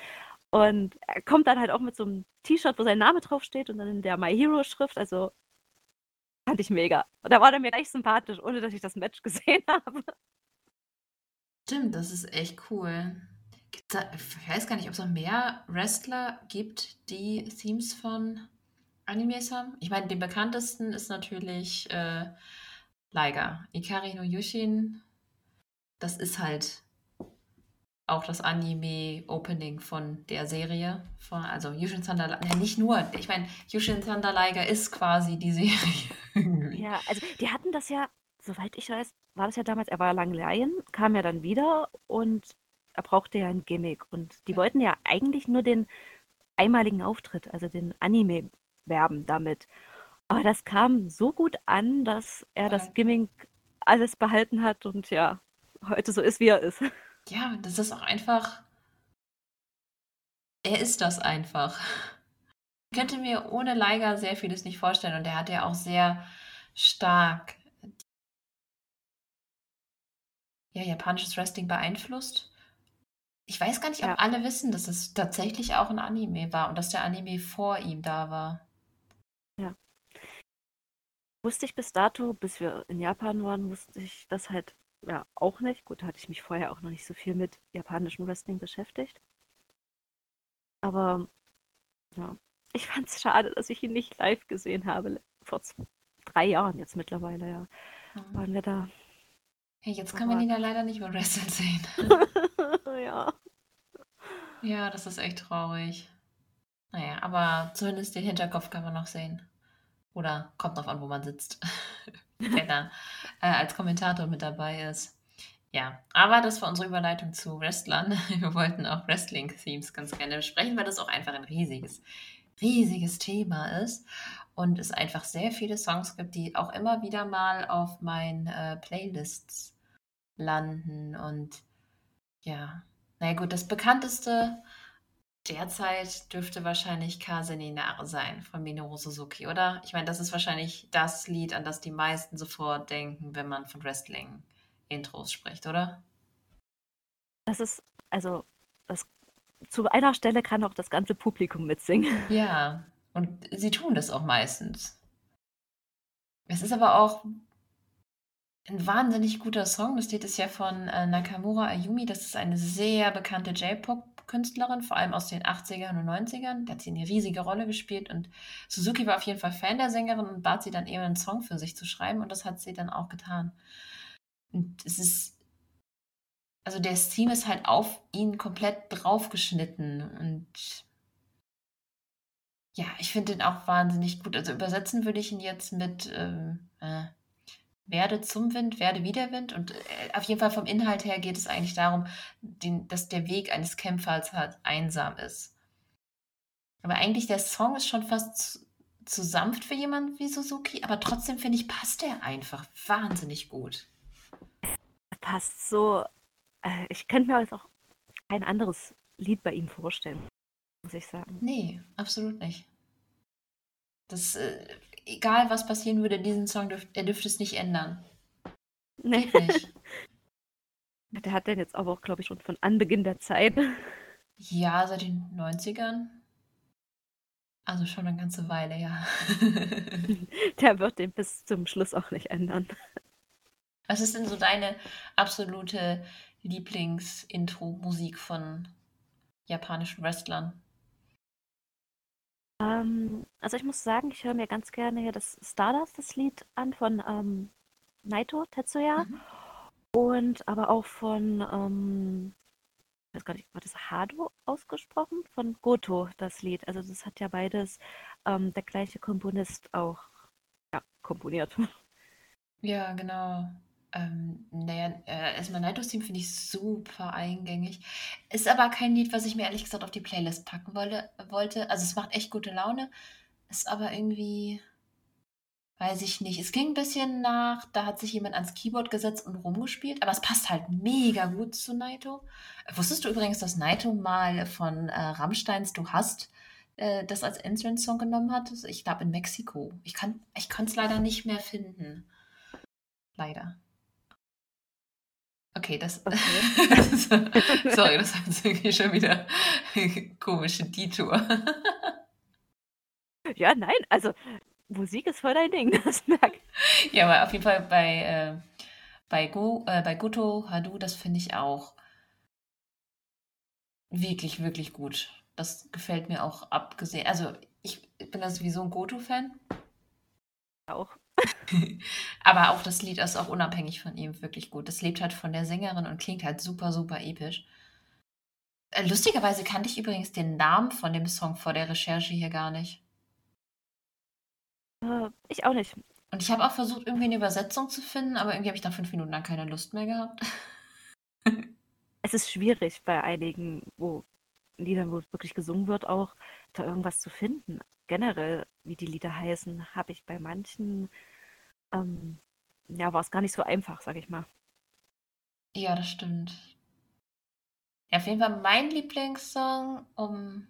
Und er kommt dann halt auch mit so einem T-Shirt, wo sein Name draufsteht und dann in der My Hero-Schrift. Also Fand ich mega. Und da war der mir gleich sympathisch, ohne dass ich das Match (laughs) gesehen habe. Stimmt, das ist echt cool. Da, ich weiß gar nicht, ob es noch mehr Wrestler gibt, die Themes von Animes haben? Ich meine, den bekanntesten ist natürlich äh, Liger. Ikari no Yushin, das ist halt auch das Anime-Opening von der Serie. Von, also Yushin Thunder, ja, nicht nur, ich meine, Yushin Thunder Liger ist quasi die Serie. (laughs) ja, also die hatten das ja, soweit ich weiß, war das ja damals, er war lange Laien, kam ja dann wieder und er brauchte ja ein Gimmick. Und die wollten ja eigentlich nur den einmaligen Auftritt, also den Anime werben damit. Aber das kam so gut an, dass er das Gimmick alles behalten hat und ja, heute so ist, wie er ist. (laughs) Ja, das ist auch einfach. Er ist das einfach. Ich könnte mir ohne Liger sehr vieles nicht vorstellen und er hat ja auch sehr stark ja, japanisches Wrestling beeinflusst. Ich weiß gar nicht, ob Ja. alle wissen, dass es tatsächlich auch ein Anime war und dass der Anime vor ihm da war. Wusste ich bis dato, bis wir in Japan waren, wusste ich das halt ja auch nicht. Gut, da hatte ich mich vorher auch noch nicht so viel mit japanischem Wrestling beschäftigt. Aber ja, ich fand es schade, dass ich ihn nicht live gesehen habe. Vor z- drei Jahren jetzt mittlerweile, ja. Mhm. Waren wir da. Hey, jetzt kann man ihn ja leider nicht mehr wresteln sehen. (laughs) ja. Ja, das ist echt traurig. Naja, aber zumindest den Hinterkopf kann man noch sehen. Oder kommt drauf an, wo man sitzt. (laughs) Wer da äh, als Kommentator mit dabei ist. Ja, aber das war unsere Überleitung zu Wrestlern. (laughs) Wir wollten auch Wrestling-Themes ganz gerne besprechen, weil das auch einfach ein riesiges, riesiges Thema ist. Und es einfach sehr viele Songs gibt, die auch immer wieder mal auf meinen äh, Playlists landen. Und ja, naja gut, das bekannteste derzeit dürfte wahrscheinlich Kase Ninare sein von Minoru Suzuki, oder? Ich meine, das ist wahrscheinlich das Lied, an das die meisten sofort denken, wenn man von Wrestling-Intros spricht, oder? Das ist, also, das, zu einer Stelle kann auch das ganze Publikum mitsingen. (laughs) Ja, und sie tun das auch meistens. Es ist aber auch ein wahnsinnig guter Song. Das Lied ist ja von äh, Nakamura Ayumi. Das ist eine sehr bekannte J-Pop-Künstlerin, vor allem aus den 80ern und 90ern. Da hat sie eine riesige Rolle gespielt und Suzuki war auf jeden Fall Fan der Sängerin und bat sie dann eben einen Song für sich zu schreiben und das hat sie dann auch getan. Und es ist, also der Theme ist halt auf ihn komplett draufgeschnitten und ja, ich finde den auch wahnsinnig gut. Also übersetzen würde ich ihn jetzt mit ähm, äh, werde zum Wind, werde wieder Wind. Und äh, auf jeden Fall vom Inhalt her geht es eigentlich darum, den, dass der Weg eines Kämpfers halt einsam ist. Aber eigentlich der Song ist schon fast zu, zu sanft für jemanden wie Suzuki, aber trotzdem finde ich, passt der einfach wahnsinnig gut. Passt so. Äh, ich könnte mir jetzt auch kein anderes Lied bei ihm vorstellen, muss ich sagen. Nee, absolut nicht. Das, äh, egal was passieren würde, diesen Song, dürf, er dürfte es nicht ändern. Nee. Nicht. (laughs) Der hat den jetzt aber auch, glaube ich, schon von Anbeginn der Zeit. Ja, seit den 90ern. Also schon eine ganze Weile, ja. (laughs) Der wird den bis zum Schluss auch nicht ändern. Was ist denn so deine absolute Lieblings-Intro-Musik von japanischen Wrestlern? Ähm, also ich muss sagen, ich höre mir ganz gerne hier das Stardust, das Lied an von ähm, Naito Tetsuya Mhm. und aber auch von, ähm, ich weiß gar nicht, war das Hado ausgesprochen? Von Goto, das Lied. Also das hat ja beides ähm, der gleiche Komponist auch ja, komponiert. Ja, genau. Ähm, naja, äh, erstmal Night Theme finde ich super eingängig. Ist aber kein Lied, was ich mir ehrlich gesagt auf die Playlist packen wolle, wollte. Also es macht echt gute Laune. Ist aber irgendwie, weiß ich nicht. Es klingt ein bisschen nach, da hat sich jemand ans Keyboard gesetzt und rumgespielt, aber es passt halt mega gut zu Naito. Wusstest du übrigens, dass Naito mal von äh, Rammsteins Du hast äh, das als Entrance-Song genommen hat? Ich glaube in Mexiko. Ich kann es leider nicht mehr finden. Leider. Okay, das. (laughs) Okay. Sorry, das war jetzt irgendwie schon wieder (laughs) komische Detour. Ja, nein, also Musik ist voll dein Ding, (laughs) das merke ich. Ja, aber auf jeden Fall bei, äh, bei, Go, äh, bei Goto Hadu, das finde ich auch wirklich, wirklich gut. Das gefällt mir auch abgesehen. Also ich bin da sowieso ein Goto-Fan. Auch. (laughs) Aber auch das Lied ist auch unabhängig von ihm wirklich gut. Das lebt halt von der Sängerin und klingt halt super, super episch. Äh, lustigerweise kannte ich übrigens den Namen von dem Song vor der Recherche hier gar nicht. Äh, ich auch nicht. Und ich habe auch versucht, irgendwie eine Übersetzung zu finden, aber irgendwie habe ich nach fünf Minuten dann keine Lust mehr gehabt. (laughs) Es ist schwierig bei einigen, wo Liedern, wo es wirklich gesungen wird, auch da irgendwas zu finden. Generell, wie die Lieder heißen, habe ich bei manchen, ähm, ja, war es gar nicht so einfach, sag ich mal. Ja, das stimmt. Ja, auf jeden Fall mein Lieblingssong, um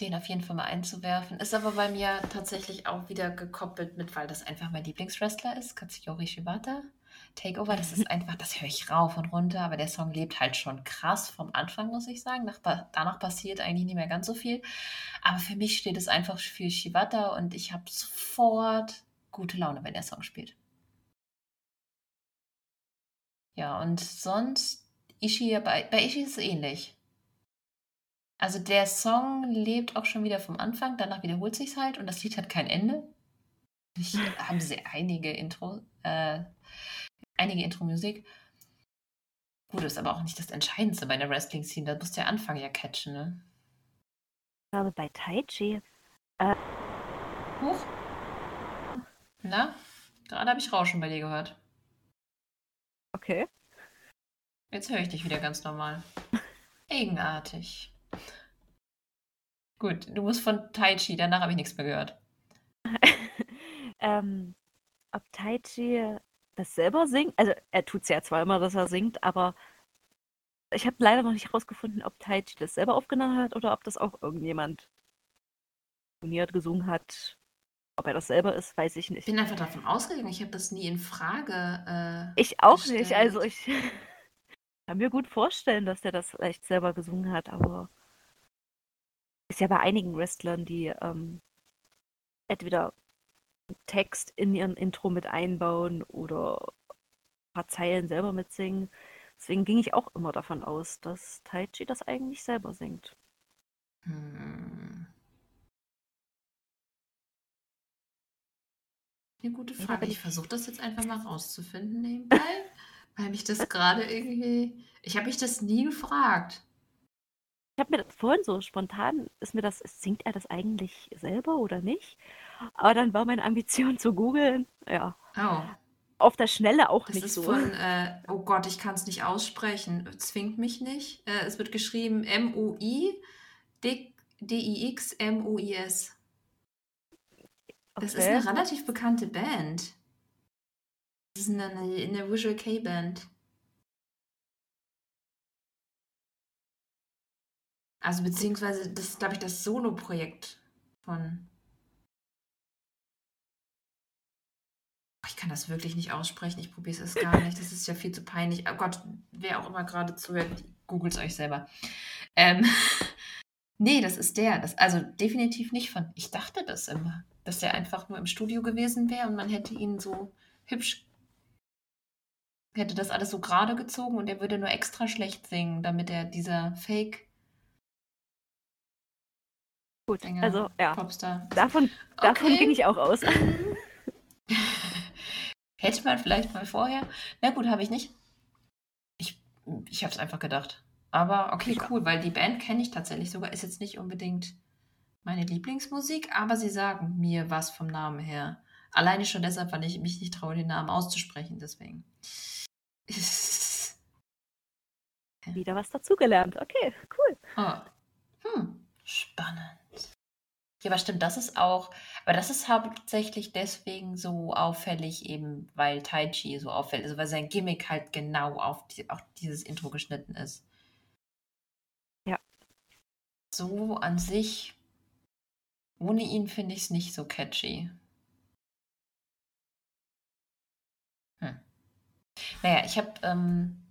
den auf jeden Fall mal einzuwerfen, ist aber bei mir tatsächlich auch wieder gekoppelt mit, weil das einfach mein Lieblingswrestler ist, Katsuyori Shibata. Takeover, das ist (laughs) einfach, das höre ich rauf und runter, aber der Song lebt halt schon krass vom Anfang, muss ich sagen. Nach, danach passiert eigentlich nicht mehr ganz so viel. Aber für mich steht es einfach für Shibata und ich habe sofort gute Laune, wenn der Song spielt. Ja, und sonst, Ishii, bei, bei Ishii ist es ähnlich. Also der Song lebt auch schon wieder vom Anfang, danach wiederholt sich halt und das Lied hat kein Ende. Ich (laughs) haben sie einige Intro, äh, einige Intro-Musik. Gut, ist aber auch nicht das Entscheidendste bei einer Wrestling-Scene. Da muss der Anfang ja catchen, ne? Ich glaube, bei Taichi. Äh... Huch. Na? Gerade habe ich Rauschen bei dir gehört. Okay. Jetzt höre ich dich wieder ganz normal. Eigenartig. Gut, du musst von Taichi, danach habe ich nichts mehr gehört. (laughs) ähm, ob Taichi das selber singt. Also er tut es ja zwar immer, dass er singt, aber ich habe leider noch nicht herausgefunden, ob Taichi das selber aufgenommen hat oder ob das auch irgendjemand gesungen hat. Ob er das selber ist, weiß ich nicht. Ich bin einfach davon ausgegangen, ich habe das nie in Frage. Äh, ich auch gestellt. nicht. Also ich (laughs) kann mir gut vorstellen, dass der das vielleicht selber gesungen hat, aber ist ja bei einigen Wrestlern, die ähm, entweder Text in ihren Intro mit einbauen oder ein paar Zeilen selber mitsingen. Deswegen ging ich auch immer davon aus, dass Taichi das eigentlich selber singt. Hm. Eine gute Frage. Ich versuche das jetzt einfach mal rauszufinden nebenbei, (laughs) weil mich das gerade irgendwie. Ich habe mich das nie gefragt. Ich habe mir das vorhin so spontan, ist mir das, singt er das eigentlich selber oder nicht? Aber dann war meine Ambition zu googeln, ja. Oh. Auf der Schnelle auch das nicht ist so. Von, (laughs) äh, oh Gott, ich kann es nicht aussprechen. Zwingt mich nicht. Äh, es wird geschrieben M-U-I, D-I-X, M-U-I-S. Das ist eine relativ bekannte Band. Das ist eine, eine Visual K-Band. Also beziehungsweise, das ist, glaube ich, das Solo-Projekt von Ich kann das wirklich nicht aussprechen. Ich probiere es gar nicht. Das ist ja viel zu peinlich. Oh Gott, wer auch immer gerade zuhört, googelt es euch selber. Ähm, (laughs) nee, das ist der. Das, also definitiv nicht von. Ich dachte das immer, dass der einfach nur im Studio gewesen wäre und man hätte ihn so hübsch. Hätte das alles so gerade gezogen und er würde nur extra schlecht singen, damit er dieser Fake. Gut, also ja. Popstar. Davon, davon okay. ging ich auch aus. (laughs) Hätte man vielleicht mal vorher. Na gut, habe ich nicht. Ich, ich habe es einfach gedacht. Aber okay, cool, weil die Band kenne ich tatsächlich sogar. Ist jetzt nicht unbedingt meine Lieblingsmusik, aber sie sagen mir was vom Namen her. Alleine schon deshalb, weil ich mich nicht traue, den Namen auszusprechen. Deswegen. (laughs) Wieder was dazugelernt. Okay, cool. Oh. Hm, spannend. Ja, aber stimmt, das ist auch, aber das ist hauptsächlich deswegen so auffällig, eben weil Tai Chi so auffällt, also weil sein Gimmick halt genau auf, die, auf dieses Intro geschnitten ist. So an sich, ohne ihn finde ich es nicht so catchy. Hm. Naja, ich habe ähm,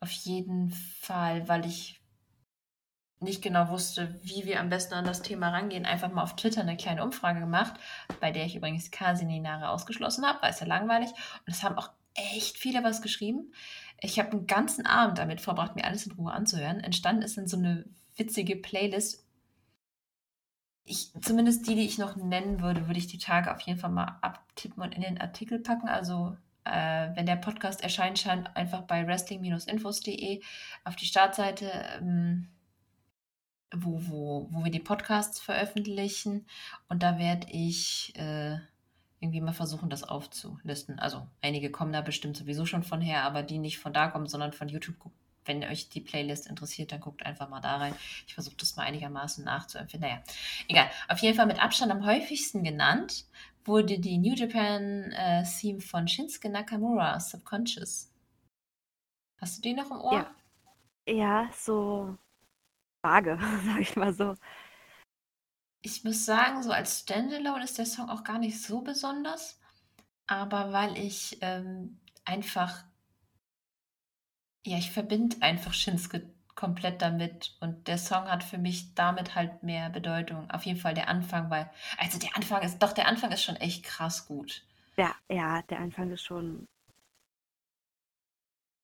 auf jeden Fall, weil ich nicht genau wusste, wie wir am besten an das Thema rangehen, einfach mal auf Twitter eine kleine Umfrage gemacht, bei der ich übrigens K-Seminare ausgeschlossen habe, weil es ja langweilig. Und es haben auch echt viele was geschrieben. Ich habe einen ganzen Abend damit verbracht, mir alles in Ruhe anzuhören. Entstanden ist dann so eine witzige Playlist ich, zumindest die, die ich noch nennen würde, würde ich die Tage auf jeden Fall mal abtippen und in den Artikel packen. Also äh, wenn der Podcast erscheint, scheint einfach bei wrestling-infos.de auf die Startseite, ähm, wo, wo, wo wir die Podcasts veröffentlichen. Und da werde ich äh, irgendwie mal versuchen, das aufzulisten. Also einige kommen da bestimmt sowieso schon von her, aber die nicht von da kommen, sondern von YouTube. Wenn euch die Playlist interessiert, dann guckt einfach mal da rein. Ich versuche das mal einigermaßen nachzuempfinden. Naja, egal. Auf jeden Fall mit Abstand am häufigsten genannt wurde die New Japan äh, Theme von Shinsuke Nakamura, Subconscious. Hast du die noch im Ohr? Ja, ja so vage, (laughs) sag ich mal so. Ich muss sagen, so als Standalone ist der Song auch gar nicht so besonders, aber weil ich ähm, einfach, ja, ich verbinde einfach Shinsuke komplett damit und der Song hat für mich damit halt mehr Bedeutung. Auf jeden Fall der Anfang, weil, also der Anfang ist, doch, der Anfang ist schon echt krass gut. Ja, ja, der Anfang ist schon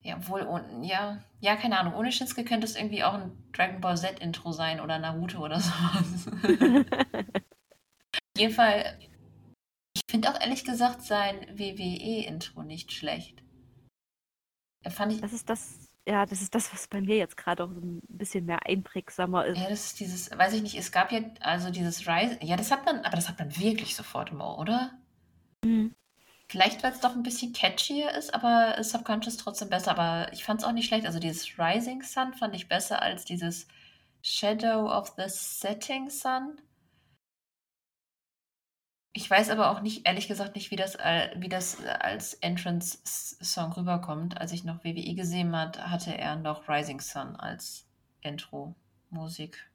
ja, wohl, ja, ja, keine Ahnung. Ohne Shinsuke könnte es irgendwie auch ein Dragon Ball Z-Intro sein oder Naruto oder (laughs) sowas. Auf jeden Fall, ich finde auch ehrlich gesagt sein WWE-Intro nicht schlecht. Fand ich. Das ist das, ja, das ist das, was bei mir jetzt gerade auch ein bisschen mehr einprägsamer ist. Ja, das ist dieses, weiß ich nicht, es gab ja also dieses Rise, ja, das hat man, aber das hat man wirklich sofort im Ohr, oder? Mhm. Vielleicht, weil es doch ein bisschen catchier ist, aber Subconscious trotzdem besser. Aber ich fand es auch nicht schlecht. Also dieses Rising Sun fand ich besser als dieses Shadow of the Setting Sun. Ich weiß aber auch nicht, ehrlich gesagt, nicht, wie das, wie das als Entrance-Song rüberkommt. Als ich noch WWE gesehen hat, hatte er noch Rising Sun als Intro-Musik.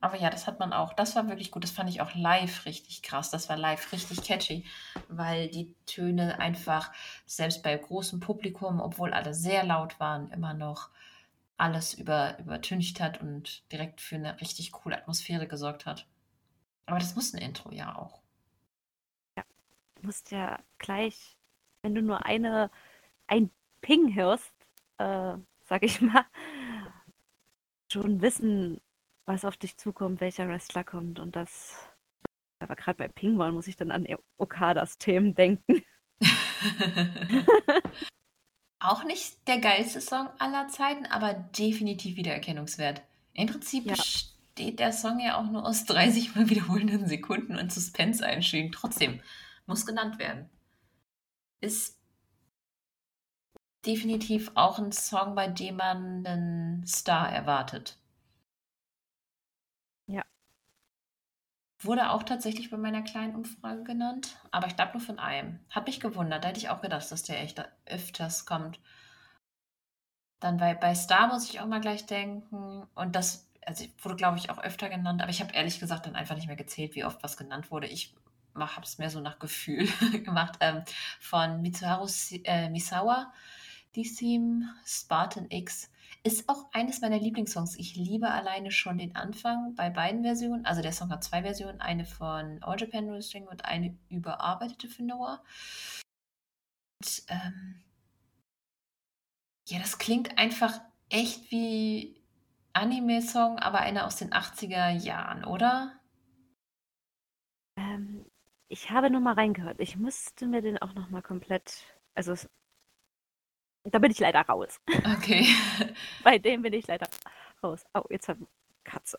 Aber ja, das hat man auch. Das war wirklich gut. Das fand ich auch live richtig krass. Das war live richtig catchy, weil die Töne einfach, selbst bei großem Publikum, obwohl alle sehr laut waren, immer noch alles über, übertüncht hat und direkt für eine richtig coole Atmosphäre gesorgt hat. Aber das muss ein Intro ja auch. Du musst ja gleich, wenn du nur eine, ein Ping hörst, äh, sag ich mal, schon wissen, was auf dich zukommt, welcher Wrestler kommt und das. Aber gerade bei Pingwall muss ich dann an Okadas Themen denken. (laughs) Auch nicht der geilste Song aller Zeiten, aber definitiv wiedererkennungswert. Im Prinzip ja. besteht der Song ja auch nur aus 30 mal wiederholenden Sekunden und Suspense-Einschlägen. Trotzdem muss genannt werden. Ist definitiv auch ein Song, bei dem man einen Star erwartet. Wurde auch tatsächlich bei meiner kleinen Umfrage genannt, aber ich glaube nur von einem. Hat mich gewundert, da hätte ich auch gedacht, dass der echt öfters kommt. Dann bei, bei Star muss ich auch mal gleich denken. Und das also wurde, glaube ich, auch öfter genannt, aber ich habe ehrlich gesagt dann einfach nicht mehr gezählt, wie oft was genannt wurde. Ich habe es mehr so nach Gefühl (laughs) gemacht. Ähm, von Mitsuharu äh, Misawa, die Theme Spartan X. Ist auch eines meiner Lieblingssongs. Ich liebe alleine schon den Anfang bei beiden Versionen. Also der Song hat zwei Versionen, eine von All Japan Wrestling und eine überarbeitete für Noah. Und, ähm, ja, das klingt einfach echt wie Anime-Song, aber einer aus den 80er Jahren, oder? Ähm, ich habe nur mal reingehört. Ich musste mir den auch noch mal komplett, also da bin ich leider raus. Okay. (laughs) Bei dem bin ich leider raus. Oh, jetzt hat Katze.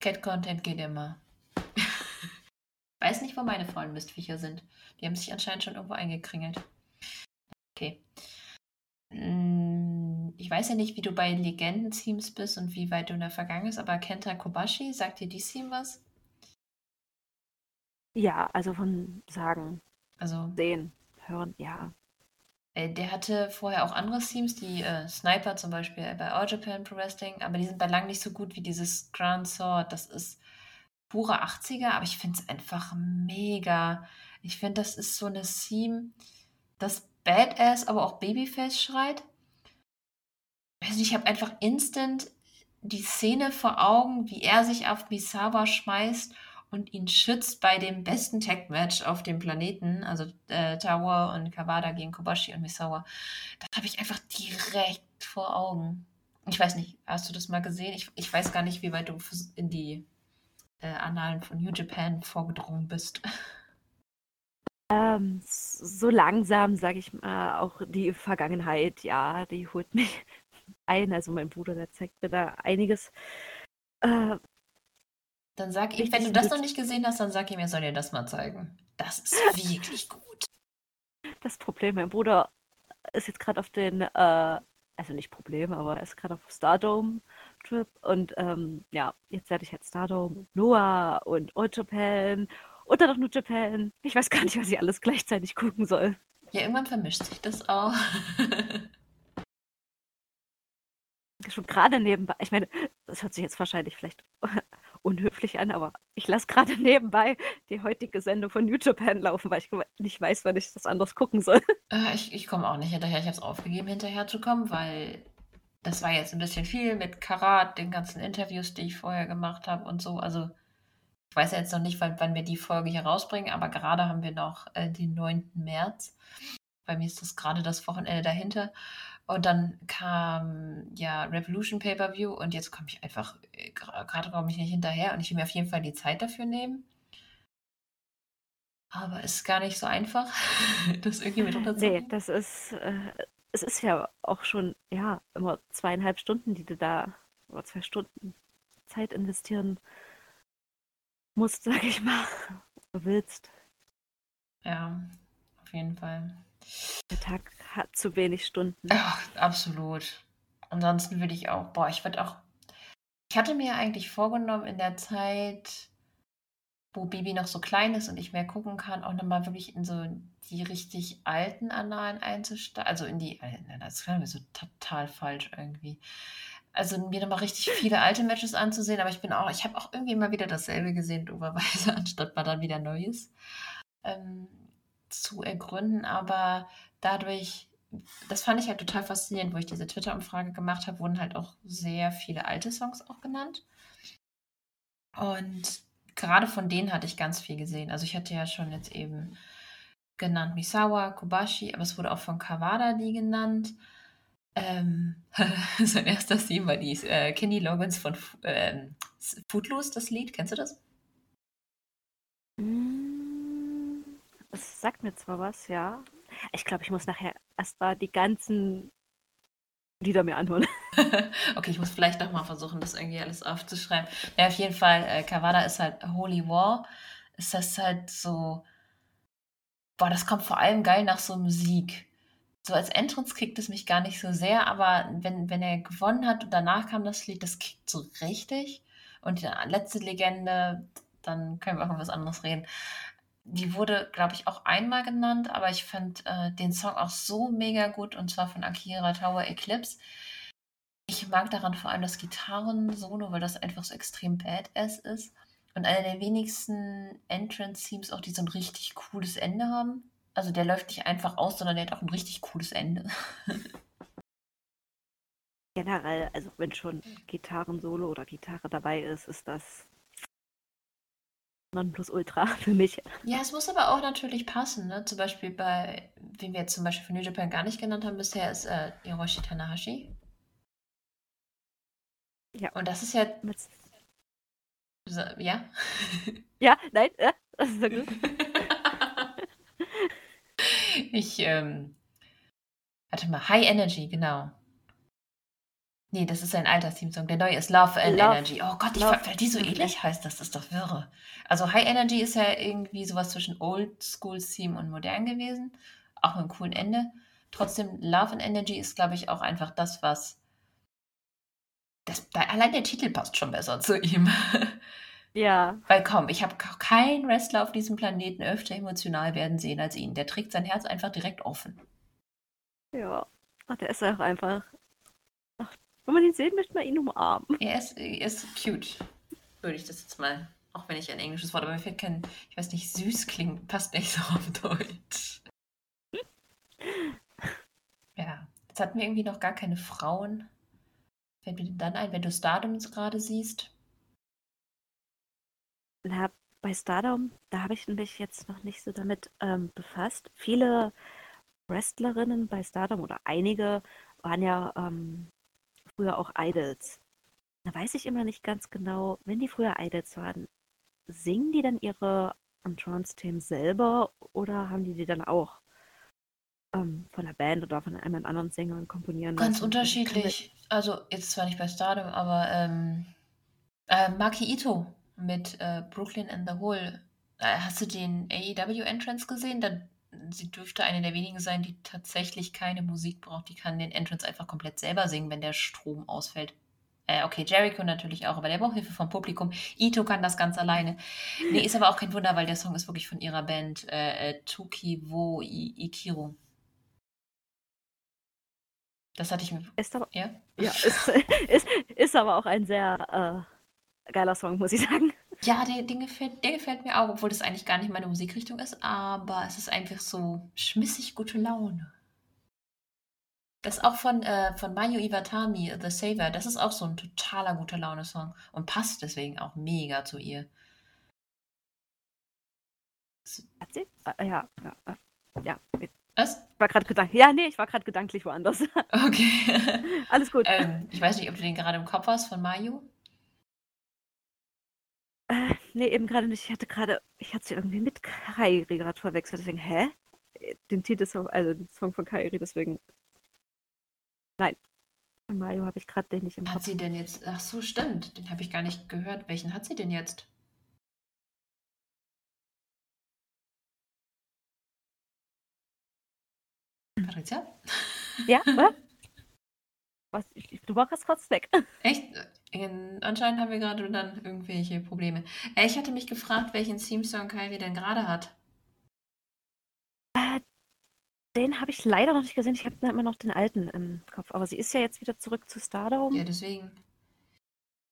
Cat-Content geht immer. Weiß nicht, wo meine faulen Mistviecher sind. Die haben sich anscheinend schon irgendwo eingekringelt. Okay. Mm, ich weiß ja nicht, wie du bei Legenden-Teams bist und wie weit du in der Vergangenheit bist, aber Kenta Kobashi, sagt dir die Team was? Ja, also von Sagen. Also. Sehen, hören, ja. Äh, der hatte vorher auch andere Teams, die äh, Sniper zum Beispiel bei All Japan Pro Wrestling, aber die sind bei lang nicht so gut wie dieses Grand Sword. Das ist pure 80er, aber ich finde es einfach mega. Ich finde, das ist so eine Theme, das Badass, aber auch Babyface schreit. Also ich habe einfach instant die Szene vor Augen, wie er sich auf Misawa schmeißt und ihn schützt bei dem besten Tag-Match auf dem Planeten, also äh, Tower und Kawada gegen Kobashi und Misawa. Das habe ich einfach direkt vor Augen. Ich weiß nicht, hast du das mal gesehen? Ich, ich weiß gar nicht, wie weit du in die äh, Annalen von New Japan vorgedrungen bist. Ähm, so langsam, sage ich mal, auch die Vergangenheit, ja, die holt mich (laughs) ein. Also mein Bruder, der zeigt mir da einiges. Äh, dann sag ihm, wenn du das noch nicht gesehen hast, dann sag ihm, er soll dir das mal zeigen. Das ist (laughs) wirklich gut. Das Problem, mein Bruder ist jetzt gerade auf den, äh, also nicht Problem, aber er ist gerade auf Stardome-Trip und ähm, ja, jetzt werde ich jetzt Stardome, Noah und Old Japan und dann noch New Japan. Ich weiß gar nicht, was ich alles gleichzeitig gucken soll. Ja, irgendwann vermischt sich das auch. (laughs) Schon gerade nebenbei, ich meine, das hört sich jetzt wahrscheinlich vielleicht unhöflich an, aber ich lasse gerade (laughs) nebenbei die heutige Sendung von Japan laufen, weil ich nicht weiß, wann ich das anders gucken soll. (laughs) Äh, ich ich komme auch nicht hinterher. Ich habe es aufgegeben, hinterher zu kommen, weil das war jetzt ein bisschen viel mit Karat, den ganzen Interviews, die ich vorher gemacht habe und so. Also ich weiß jetzt noch nicht, wann, wann wir die Folge hier rausbringen, aber gerade haben wir noch äh, den 9. März. Bei mir ist das gerade das Wochenende dahinter. Und dann kam ja Revolution Pay-Per-View und jetzt komme ich einfach, äh, gerade komme ich nicht hinterher und ich will mir auf jeden Fall die Zeit dafür nehmen. Aber es ist gar nicht so einfach, (laughs) das irgendwie mit runterzunehmen. (laughs) Nee, das ist, äh, es ist ja auch schon, ja, immer zweieinhalb Stunden, die du da, oder zwei Stunden Zeit investieren musst, (laughs) sag ich mal, willst. Ja, auf jeden Fall. Der Tag hat zu wenig Stunden. Ach, absolut. Ansonsten würde ich auch, boah, ich würde auch. Ich hatte mir eigentlich vorgenommen, in der Zeit, wo Bibi noch so klein ist und ich mehr gucken kann, auch nochmal wirklich in so die richtig alten Annalen einzusteigen. Also in die, äh, das wäre mir so total falsch irgendwie. Also mir nochmal richtig viele alte Matches anzusehen, aber ich bin auch, ich habe auch irgendwie immer wieder dasselbe gesehen, doberweise, (laughs) anstatt mal dann wieder Neues ähm, zu ergründen. Aber dadurch, das fand ich halt total faszinierend, wo ich diese Twitter-Umfrage gemacht habe, wurden halt auch sehr viele alte Songs auch genannt. Und gerade von denen hatte ich ganz viel gesehen. Also ich hatte ja schon jetzt eben genannt Misawa, Kobashi, aber es wurde auch von Kawada die genannt. Ähm, (laughs) sein erster Theme war die äh, Kenny Loggins von äh, Footloose, das Lied. Kennst du das? Mm, es sagt mir zwar was, ja. Ich glaube, ich muss nachher erst mal die ganzen Lieder mir anhören. (laughs) (laughs) okay, ich muss vielleicht doch mal versuchen, das irgendwie alles aufzuschreiben. Ja, auf jeden Fall, äh, Kawada ist halt Holy War. Ist das halt so. Boah, das kommt vor allem geil nach so Musik. So als Entrance kickt es mich gar nicht so sehr, aber wenn, wenn er gewonnen hat und danach kam das Lied, das kickt so richtig. Und die letzte Legende, dann können wir auch über was anderes reden die wurde, glaube ich, auch einmal genannt, aber ich fand äh, den Song auch so mega gut und zwar von Akira Tower Eclipse. Ich mag daran vor allem das Gitarren-Solo, weil das einfach so extrem badass ist. Und einer der wenigsten Entrance-Themes auch, die so ein richtig cooles Ende haben. Also der läuft nicht einfach aus, sondern der hat auch ein richtig cooles Ende. Generell, also wenn schon Gitarren-Solo oder Gitarre dabei ist, ist das Nonplusultra (laughs) für mich. Ja, es muss aber auch natürlich passen. Ne? Zum Beispiel bei, wen wir jetzt zum Beispiel von New Japan gar nicht genannt haben bisher, ist äh, Hiroshi Tanahashi. Ja. Und das ist ja. Mit... Ja? (laughs) Ja, nein, ja, das ist so gut. (laughs) ich, ähm, warte mal, High Energy, genau. Nee, das ist ein alter Theme-Song. Der neue ist Love and Love, Energy. Oh Gott, ich Love, weil die so ähnlich heißt, das ist doch wirre. Also High Energy ist ja irgendwie sowas zwischen Old School Theme und modern gewesen. Auch mit einem coolen Ende. Trotzdem, Love and Energy ist, glaube ich, auch einfach das, was. Das, allein der Titel passt schon besser zu ihm. (laughs) Ja. Weil komm, ich habe keinen Wrestler auf diesem Planeten öfter emotional werden sehen als ihn. Der trägt sein Herz einfach direkt offen. Ja. Ach, der ist auch einfach wenn man ihn sieht, möchte man ihn umarmen. Er ist, er ist cute, würde ich das jetzt mal, auch wenn ich ein englisches Wort, aber mir fällt kein, ich weiß nicht, süß klingt, passt nicht so auf Deutsch. (laughs) ja, jetzt hatten wir irgendwie noch gar keine Frauen. Fällt mir dann ein, wenn du Stardom gerade siehst? Na, bei Stardom, da habe ich mich jetzt noch nicht so damit ähm, befasst. Viele Wrestlerinnen bei Stardom oder einige waren ja ähm, früher auch Idols. Da weiß ich immer nicht ganz genau, wenn die früher Idols waren, singen die dann ihre Entrance-Themen selber oder haben die die dann auch ähm, von der Band oder von einem anderen Sänger komponieren Ganz lassen? unterschiedlich. Also jetzt zwar nicht bei Stardom, aber ähm, äh, Maki Ito mit äh, Brooklyn and the Hole. Äh, hast du den AEW Entrance gesehen? Da, sie dürfte eine der wenigen sein, die tatsächlich keine Musik braucht. Die kann den Entrance einfach komplett selber singen, wenn der Strom ausfällt. Äh, okay, Jericho natürlich auch, aber der braucht Hilfe vom Publikum. Ito kann das ganz alleine. Nee, ist aber auch kein Wunder, weil der Song ist wirklich von ihrer Band äh, äh Tuki Wo Ikiru. Das hatte ich mir. Ist aber, ja? Ja, ist, (laughs) ist, ist aber auch ein sehr äh, geiler Song, muss ich sagen. Ja, der, der, gefällt, der gefällt mir auch, obwohl das eigentlich gar nicht meine Musikrichtung ist, aber es ist einfach so schmissig gute Laune. Das ist auch von, äh, von Mayu Iwatani, The Saver. Das ist auch so ein totaler guter Laune-Song und passt deswegen auch mega zu ihr. Hat sie? Ah, ja, ja, ja. Was? Ich war gerade gedanklich. Ja, nee, ich war gerade gedanklich woanders. Okay. (laughs) Alles gut. Ähm, ich weiß nicht, ob du den gerade im Kopf hast von Mayu. Äh, nee, eben gerade nicht. Ich hatte gerade, ich hatte sie irgendwie mit Kairi gerade verwechselt. Deswegen, hä? Den Titel, also den Song von Kairi, deswegen Nein. Von Mario habe ich gerade den nicht im Hat sie denn jetzt. Ach so, stimmt. Den habe ich gar nicht gehört. Welchen hat sie denn jetzt? Patricia? Ja, oder? (laughs) Was, du warst kurz weg. Echt? In, anscheinend haben wir gerade dann irgendwelche Probleme. Äh, ich hatte mich gefragt, welchen Theme-Song Kyrie denn gerade hat. Den habe ich leider noch nicht gesehen. Ich habe immer noch den alten im Kopf. Aber sie ist ja jetzt wieder zurück zu Stardom. Ja, deswegen.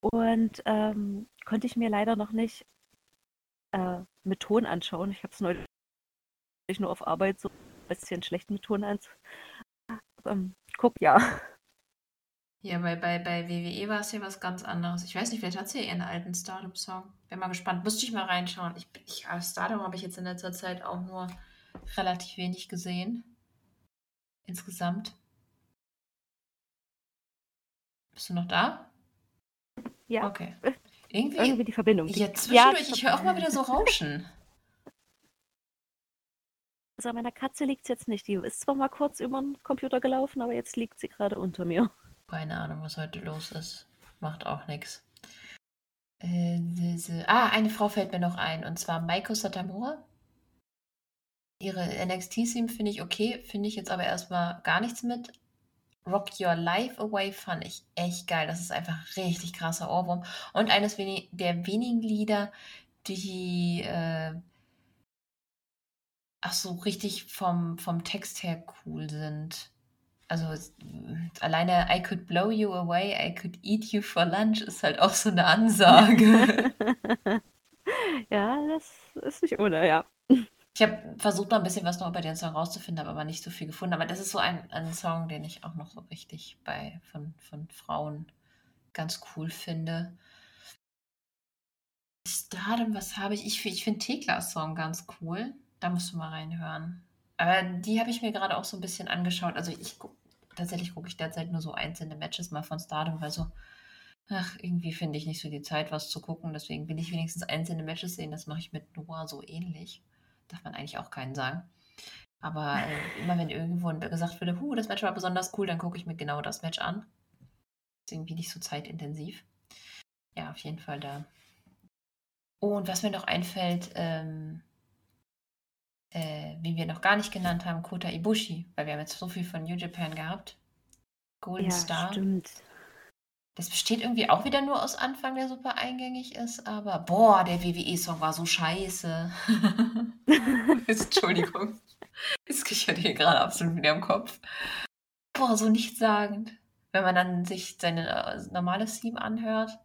Und ähm, konnte ich mir leider noch nicht äh, mit Ton anschauen. Ich habe es neulich nur auf Arbeit so ein bisschen schlecht mit Ton ans. Ähm, guck, ja. Ja, weil bei, bei WWE war es ja was ganz anderes. Ich weiß nicht, vielleicht hat sie ja ihren alten Stardom-Song. Bin mal gespannt. Müsste ich mal reinschauen. Ich, ich, Stardom habe ich jetzt in letzter Zeit auch nur relativ wenig gesehen insgesamt. Bist du noch da? Ja. Okay. Irgendwie, Irgendwie die Verbindung. Ja, zwischendurch, ja, ich höre auch mal wieder so Rauschen. Also an meiner Katze liegt es jetzt nicht. Die ist zwar mal kurz über den Computer gelaufen, aber jetzt liegt sie gerade unter mir. Keine Ahnung, was heute los ist. Macht auch nichts. Äh, ah, eine Frau fällt mir noch ein, und zwar Maiko Satamura ihre NXT-Theme finde ich okay, finde ich jetzt aber erstmal gar nichts mit. Rock Your Life Away fand ich echt geil. Das ist einfach richtig krasser Ohrwurm. Und eines der wenigen Lieder, die äh, ach so richtig vom, vom Text her cool sind. Also alleine I could blow you away, I could eat you for lunch ist halt auch so eine Ansage. (laughs) ja, das ist nicht ohne, ja. Ich habe versucht, noch ein bisschen was noch über den Song rauszufinden, habe aber nicht so viel gefunden. Aber das ist so ein, ein Song, den ich auch noch so richtig bei, von, von Frauen ganz cool finde. Stardom, was habe ich? Ich, ich finde Teklas Song ganz cool. Da musst du mal reinhören. Aber die habe ich mir gerade auch so ein bisschen angeschaut. Also ich tatsächlich gucke ich derzeit nur so einzelne Matches mal von Stardom, weil so, ach, irgendwie finde ich nicht so die Zeit, was zu gucken. Deswegen will ich wenigstens einzelne Matches sehen. Das mache ich mit Noah so ähnlich. Darf man eigentlich auch keinen sagen. Aber äh, (laughs) immer wenn irgendwo gesagt würde, huh, das Match war besonders cool, dann gucke ich mir genau das Match an. Ist irgendwie nicht so zeitintensiv. Ja, auf jeden Fall da. Oh, und was mir noch einfällt, ähm, äh, wie wir noch gar nicht genannt haben, Kota Ibushi, weil wir haben jetzt so viel von New Japan gehabt. Golden ja, Star. Stimmt. Das besteht irgendwie auch wieder nur aus Anfang, der super eingängig ist, aber boah, der WWE-Song war so scheiße. (laughs) Entschuldigung. Das kichert hier gerade absolut wieder im Kopf. Boah, so nichtssagend. Wenn man dann sich seine äh, normale Theme anhört.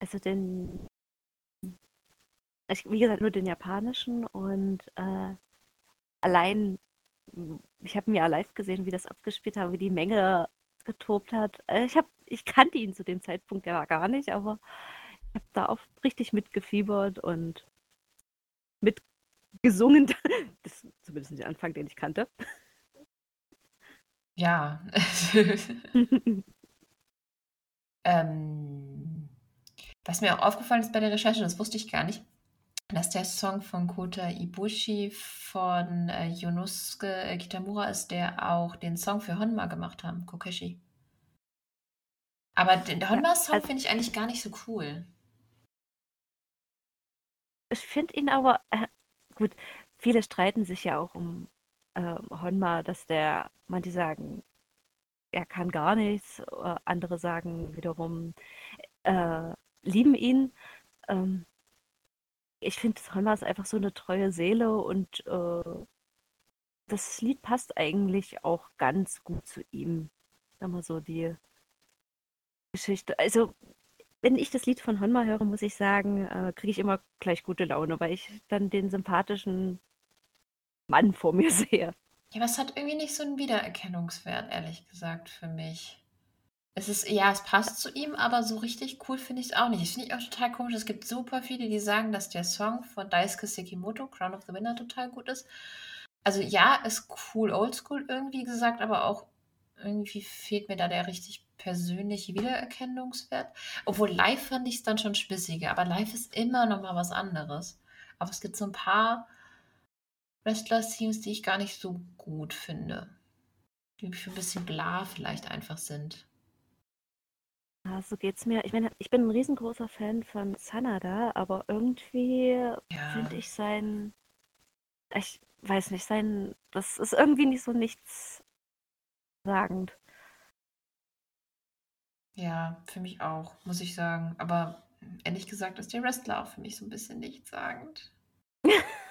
Also den, ich, wie gesagt, nur den japanischen und äh, allein, ich habe mir ja live gesehen, wie das abgespielt habe, wie die Menge getobt hat. Äh, ich, hab, ich kannte ihn zu dem Zeitpunkt ja gar nicht, aber ich habe da auch richtig mitgefiebert und mitgesungen. (laughs) Das ist zumindest der Anfang, den ich kannte. (laughs) Ja. (laughs) ähm, was mir auch aufgefallen ist bei der Recherche, das wusste ich gar nicht, dass der Song von Kota Ibushi von äh, Yonosuke Kitamura ist, der auch den Song für Honma gemacht haben, Kokeshi. Aber den Honma-Song also- finde ich eigentlich gar nicht so cool. Ich finde ihn aber, äh, gut, viele streiten sich ja auch um äh, Honma, dass der, manche sagen, er kann gar nichts, äh, andere sagen wiederum, äh, lieben ihn. Ähm, ich finde, Honma ist einfach so eine treue Seele und äh, das Lied passt eigentlich auch ganz gut zu ihm. Sag mal so, die Geschichte. Also, wenn ich das Lied von Honma höre, muss ich sagen, äh, kriege ich immer gleich gute Laune, weil ich dann den sympathischen Mann vor mir (laughs) sehe. Ja, aber es hat irgendwie nicht so einen Wiedererkennungswert, ehrlich gesagt, für mich. Es ist, ja, es passt zu ihm, aber so richtig cool finde ich es auch nicht. Das finde ich auch total komisch. Es gibt super viele, die sagen, dass der Song von Daisuke Sekimoto, Crown of the Winner, total gut ist. Also ja, ist cool oldschool irgendwie gesagt, aber auch irgendwie fehlt mir da der richtig persönliche Wiedererkennungswert. Obwohl live fand ich es dann schon splissiger, aber live ist immer noch mal was anderes. Aber es gibt so ein paar Wrestler-Themes, die ich gar nicht so gut finde. Die für ein bisschen bla vielleicht einfach sind. Ja, so geht's mir. Ich meine, ich bin ein riesengroßer Fan von Sanada, aber irgendwie Ja. finde ich sein, ich weiß nicht, sein, das ist irgendwie nicht so nichts sagend. Ja, für mich auch, muss ich sagen. Aber ehrlich gesagt ist der Wrestler auch für mich so ein bisschen nichtssagend. (laughs)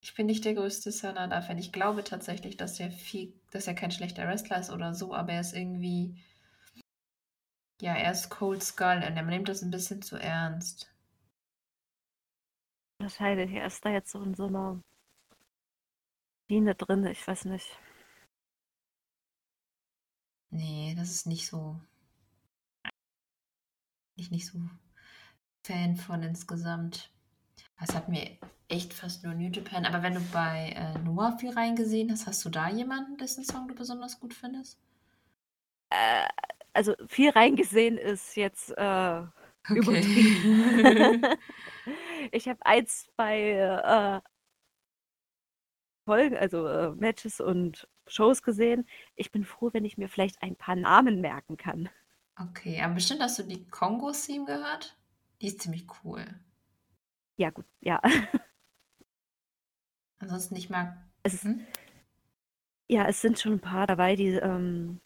Ich bin nicht der größte Sanada-Fan. Ich glaube tatsächlich, dass er viel, dass er kein schlechter Wrestler ist oder so, aber er ist irgendwie, ja, er ist Cold Skull und er nimmt das ein bisschen zu ernst. Wahrscheinlich, er ist da jetzt so in so einer Schiene drin, ich weiß nicht. Nee, das ist nicht so. Ich nicht so Fan von insgesamt. Das hat mir echt fast nur New Japan. Aber wenn du bei äh, Noah viel reingesehen hast, hast du da jemanden, dessen Song du besonders gut findest? Äh, also viel reingesehen ist jetzt äh, Okay. übertrieben. (laughs) (laughs) ich habe eins bei äh, Folgen, also äh, Matches und Shows gesehen. Ich bin froh, wenn ich mir vielleicht ein paar Namen merken kann. okay, aber bestimmt hast du die Kongo-Theme gehört? Die ist ziemlich cool. Ja, gut, ja. Ansonsten ich mag. Es, Hm? ja, es sind schon ein paar dabei, die ähm,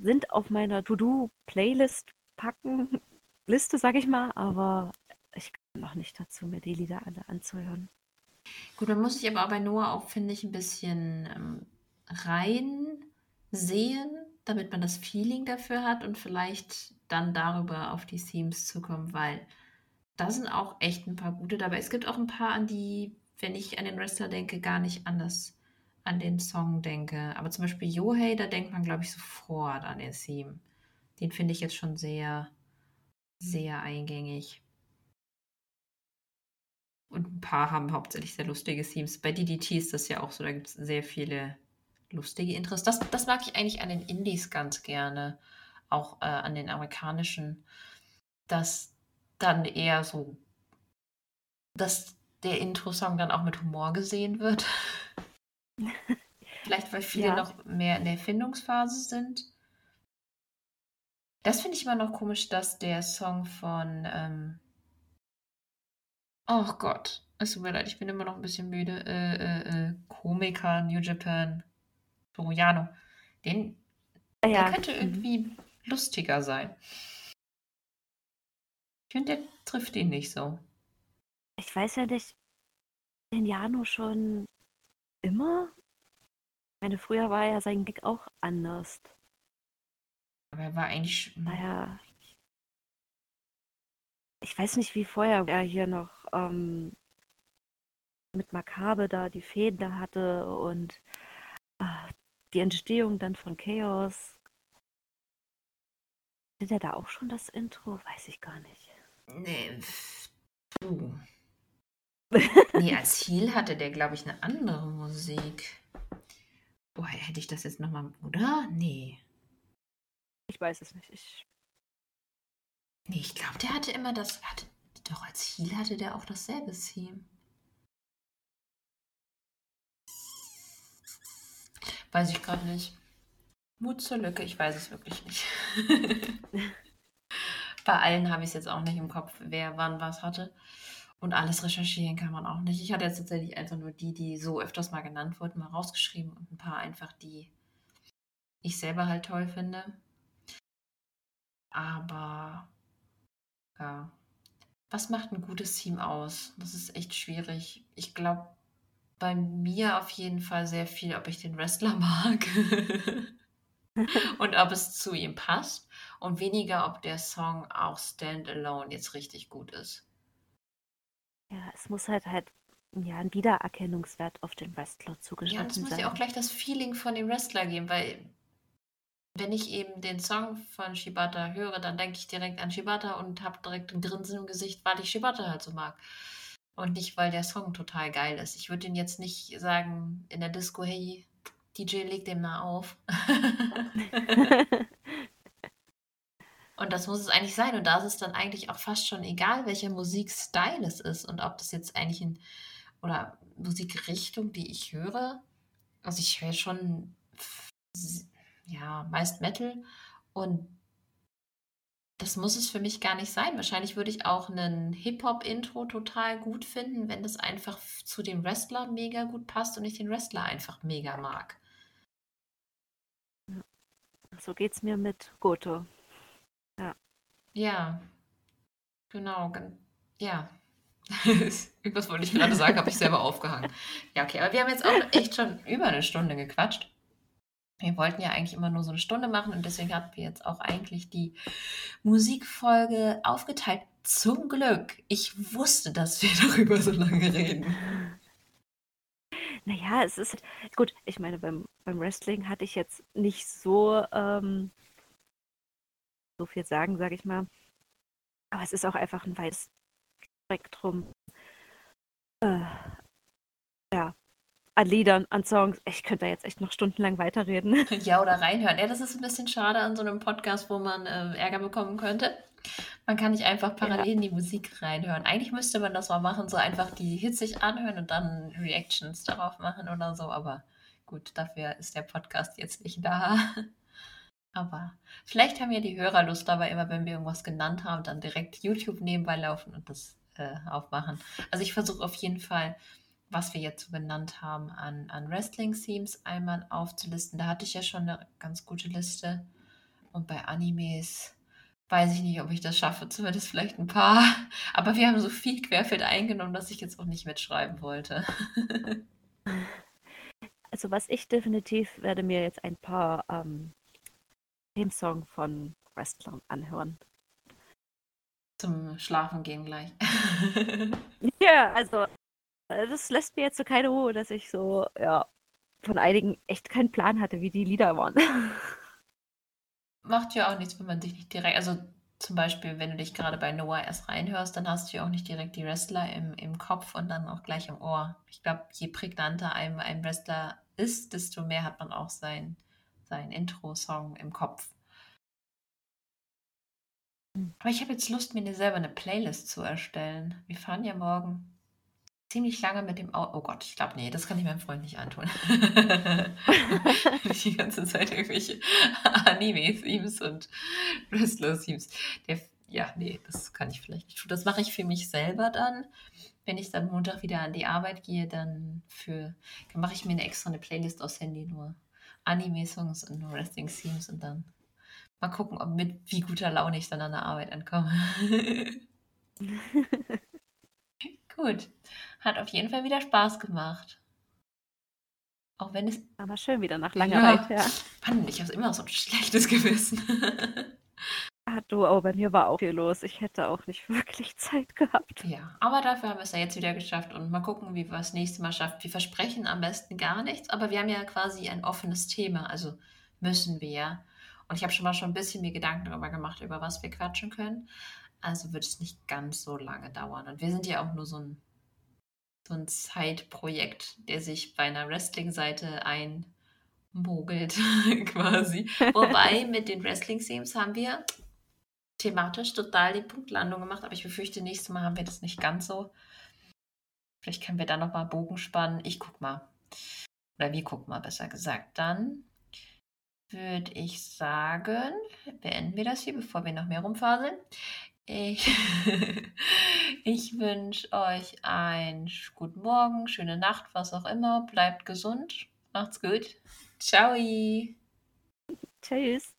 sind auf meiner To-Do-Playlist packen, (laughs) Liste, sag ich mal, aber ich komme noch nicht dazu, mir die Lieder alle anzuhören. Gut, man muss sich aber bei Noah auch, finde ich, ein bisschen ähm, rein sehen, damit man das Feeling dafür hat und vielleicht dann darüber auf die Themes zu kommen, weil da sind auch echt ein paar gute dabei. Es gibt auch ein paar, an die, wenn ich an den Wrestler denke, gar nicht anders an den Song denke. Aber zum Beispiel Yohei, da denkt man, glaube ich, sofort an den Theme. Den finde ich jetzt schon sehr, sehr eingängig. Und ein paar haben hauptsächlich sehr lustige Themes. Bei DDT ist das ja auch so, da gibt es sehr viele lustige Intros. Das, das mag ich eigentlich an den Indies ganz gerne, auch äh, an den amerikanischen, dass dann eher so, dass der Intro-Song dann auch mit Humor gesehen wird. (laughs) Vielleicht, weil viele Ja. noch mehr in der Erfindungsphase sind. Das finde ich immer noch komisch, dass der Song von, ähm, oh Gott, es tut mir leid, ich bin immer noch ein bisschen müde, äh, äh, äh, Komiker, New Japan, Toriano, den, Ah der ja, könnte mhm. irgendwie lustiger sein. Ich finde, der trifft ihn nicht so. Ich weiß ja nicht, den Jano schon immer? Ich meine, früher war ja sein Gig auch anders. Aber er war eigentlich, Naja, ich weiß nicht, wie vorher er hier noch ähm, mit Makabe da die Fäden da hatte und ah, die Entstehung dann von Chaos. Sind er da auch schon das Intro? Weiß ich gar nicht. nee, puh. Nee, als Heel hatte der, glaube ich, eine andere Musik. Boah, hätte ich das jetzt nochmal, oder? Nee. Ich weiß es nicht. Ich... Nee, ich glaube, der hatte immer das. Hatte, doch, als Heal hatte der auch dasselbe Theme. Weiß ich gerade nicht. Mut zur Lücke, ich weiß es wirklich nicht. (laughs) Bei allen habe ich es jetzt auch nicht im Kopf, wer wann was hatte. Und alles recherchieren kann man auch nicht. Ich hatte jetzt tatsächlich einfach nur die, die so öfters mal genannt wurden, mal rausgeschrieben und ein paar einfach, die ich selber halt toll finde. Aber ja, was macht ein gutes Team aus? Das ist echt schwierig. Ich glaube, bei mir auf jeden Fall sehr viel, ob ich den Wrestler (laughs) mag und ob es zu ihm passt und weniger, ob der Song auch standalone jetzt richtig gut ist. Ja, es muss halt halt ja, ein Wiedererkennungswert auf den Wrestler zugestanden Ja, und es muss ja auch gleich das Feeling von dem Wrestler geben, weil wenn ich eben den Song von Shibata höre, dann denke ich direkt an Shibata und habe direkt ein Grinsen im Gesicht, weil ich Shibata halt so mag. Und nicht, weil der Song total geil ist. Ich würde ihn jetzt nicht sagen in der Disco, hey, DJ, leg den mal auf. (laughs) (laughs) (laughs) und das muss es eigentlich sein. Und da ist es dann eigentlich auch fast schon egal, welcher Musikstil es ist und ob das jetzt eigentlich ein oder Musikrichtung, die ich höre. Also ich höre schon ja, meist Metal. Und das muss es für mich gar nicht sein. Wahrscheinlich würde ich auch einen Hip-Hop-Intro total gut finden, wenn das einfach zu dem Wrestler mega gut passt und ich den Wrestler einfach mega mag. So geht's mir mit Goto. Ja. Genau. Ja. (laughs) Irgendwas wollte ich gerade sagen, habe ich selber aufgehangen. Ja, okay, aber wir haben jetzt auch echt schon über eine Stunde gequatscht. Wir wollten ja eigentlich immer nur so eine Stunde machen und deswegen hatten wir jetzt auch eigentlich die Musikfolge aufgeteilt. Zum Glück. Ich wusste, dass wir (laughs) darüber so lange reden. Naja, es ist gut. Ich meine, beim, beim Wrestling hatte ich jetzt nicht so, ähm, so viel sagen, sage ich mal. Aber es ist auch einfach ein weites Spektrum. Äh, ja, an Liedern, an Songs. Ich könnte da jetzt echt noch stundenlang weiterreden. (laughs) Ja, oder reinhören. Ja, das ist ein bisschen schade an so einem Podcast, wo man äh, Ärger bekommen könnte. Man kann nicht einfach parallel ja. in die Musik reinhören. Eigentlich müsste man das mal machen, so einfach die Hits sich anhören und dann Reactions darauf machen oder so. Aber gut, dafür ist der Podcast jetzt nicht da. (laughs) Aber vielleicht haben ja die Hörer Lust dabei, immer wenn wir irgendwas genannt haben, dann direkt YouTube nebenbei laufen und das äh, aufmachen. Also ich versuche auf jeden Fall was wir jetzt so genannt haben, an, an Wrestling-Themes einmal aufzulisten. Da hatte ich ja schon eine ganz gute Liste. Und bei Animes weiß ich nicht, ob ich das schaffe, zumindest vielleicht ein paar. Aber wir haben so viel Querfeld eingenommen, dass ich jetzt auch nicht mitschreiben wollte. (laughs) also was ich definitiv werde mir jetzt ein paar ähm, Themesong von Wrestlern anhören. Zum Schlafen gehen gleich. (laughs) ja, also äh, das lässt mir jetzt so keine Ruhe, dass ich so, ja, von einigen echt keinen Plan hatte, wie die Lieder waren. (laughs) Macht ja auch nichts, wenn man sich nicht direkt, also zum Beispiel, wenn du dich gerade bei Noah erst reinhörst, dann hast du ja auch nicht direkt die Wrestler im, im Kopf und dann auch gleich im Ohr. Ich glaube, je prägnanter einem ein Wrestler ist, desto mehr hat man auch sein, sein Intro-Song im Kopf. Hm. Aber ich habe jetzt Lust, mir selber eine Playlist zu erstellen. Wir fahren ja morgen ziemlich lange mit dem Auto. Oh Gott, ich glaube, nee, das kann ich meinem Freund nicht antun. (laughs) die ganze Zeit irgendwelche (laughs) Anime-Themes und Wrestler-Themes. Ja, nee, das kann ich vielleicht nicht tun. Das mache ich für mich selber dann. Wenn ich dann Montag wieder an die Arbeit gehe, dann für dann mache ich mir eine extra eine Playlist aus Handy nur Anime-Songs und Wrestling-Themes und dann mal gucken, ob mit wie guter Laune ich dann an der Arbeit ankomme. (laughs) Gut. Hat auf jeden Fall wieder Spaß gemacht. Auch wenn es. Aber schön wieder nach langer ja. Zeit, ja. Mann, ich habe immer so ein schlechtes Gewissen. (laughs) du, aber bei mir war auch viel los. Ich hätte auch nicht (laughs) wirklich Zeit gehabt. Ja, aber dafür haben wir es ja jetzt wieder geschafft und mal gucken, wie wir das nächste Mal schaffen. Wir versprechen am besten gar nichts, aber wir haben ja quasi ein offenes Thema, also müssen wir. Und ich habe schon mal schon ein bisschen mir Gedanken darüber gemacht, über was wir quatschen können. Also wird es nicht ganz so lange dauern. Und wir sind ja auch nur so ein, so ein Zeitprojekt, der sich bei einer Wrestling-Seite ein- mogelt (laughs) quasi. (laughs) Wobei mit den Wrestling-Themes haben wir thematisch total die Punktlandung gemacht, aber ich befürchte, nächstes Mal haben wir das nicht ganz so. Vielleicht können wir da nochmal Bogen spannen. Ich guck mal. Oder wir gucken mal, besser gesagt. Dann würde ich sagen, beenden wir das hier, bevor wir noch mehr rumfaseln. Ich, (laughs) ich wünsche euch einen guten Morgen, schöne Nacht, was auch immer. Bleibt gesund. Macht's gut. Ciao. Tschüss.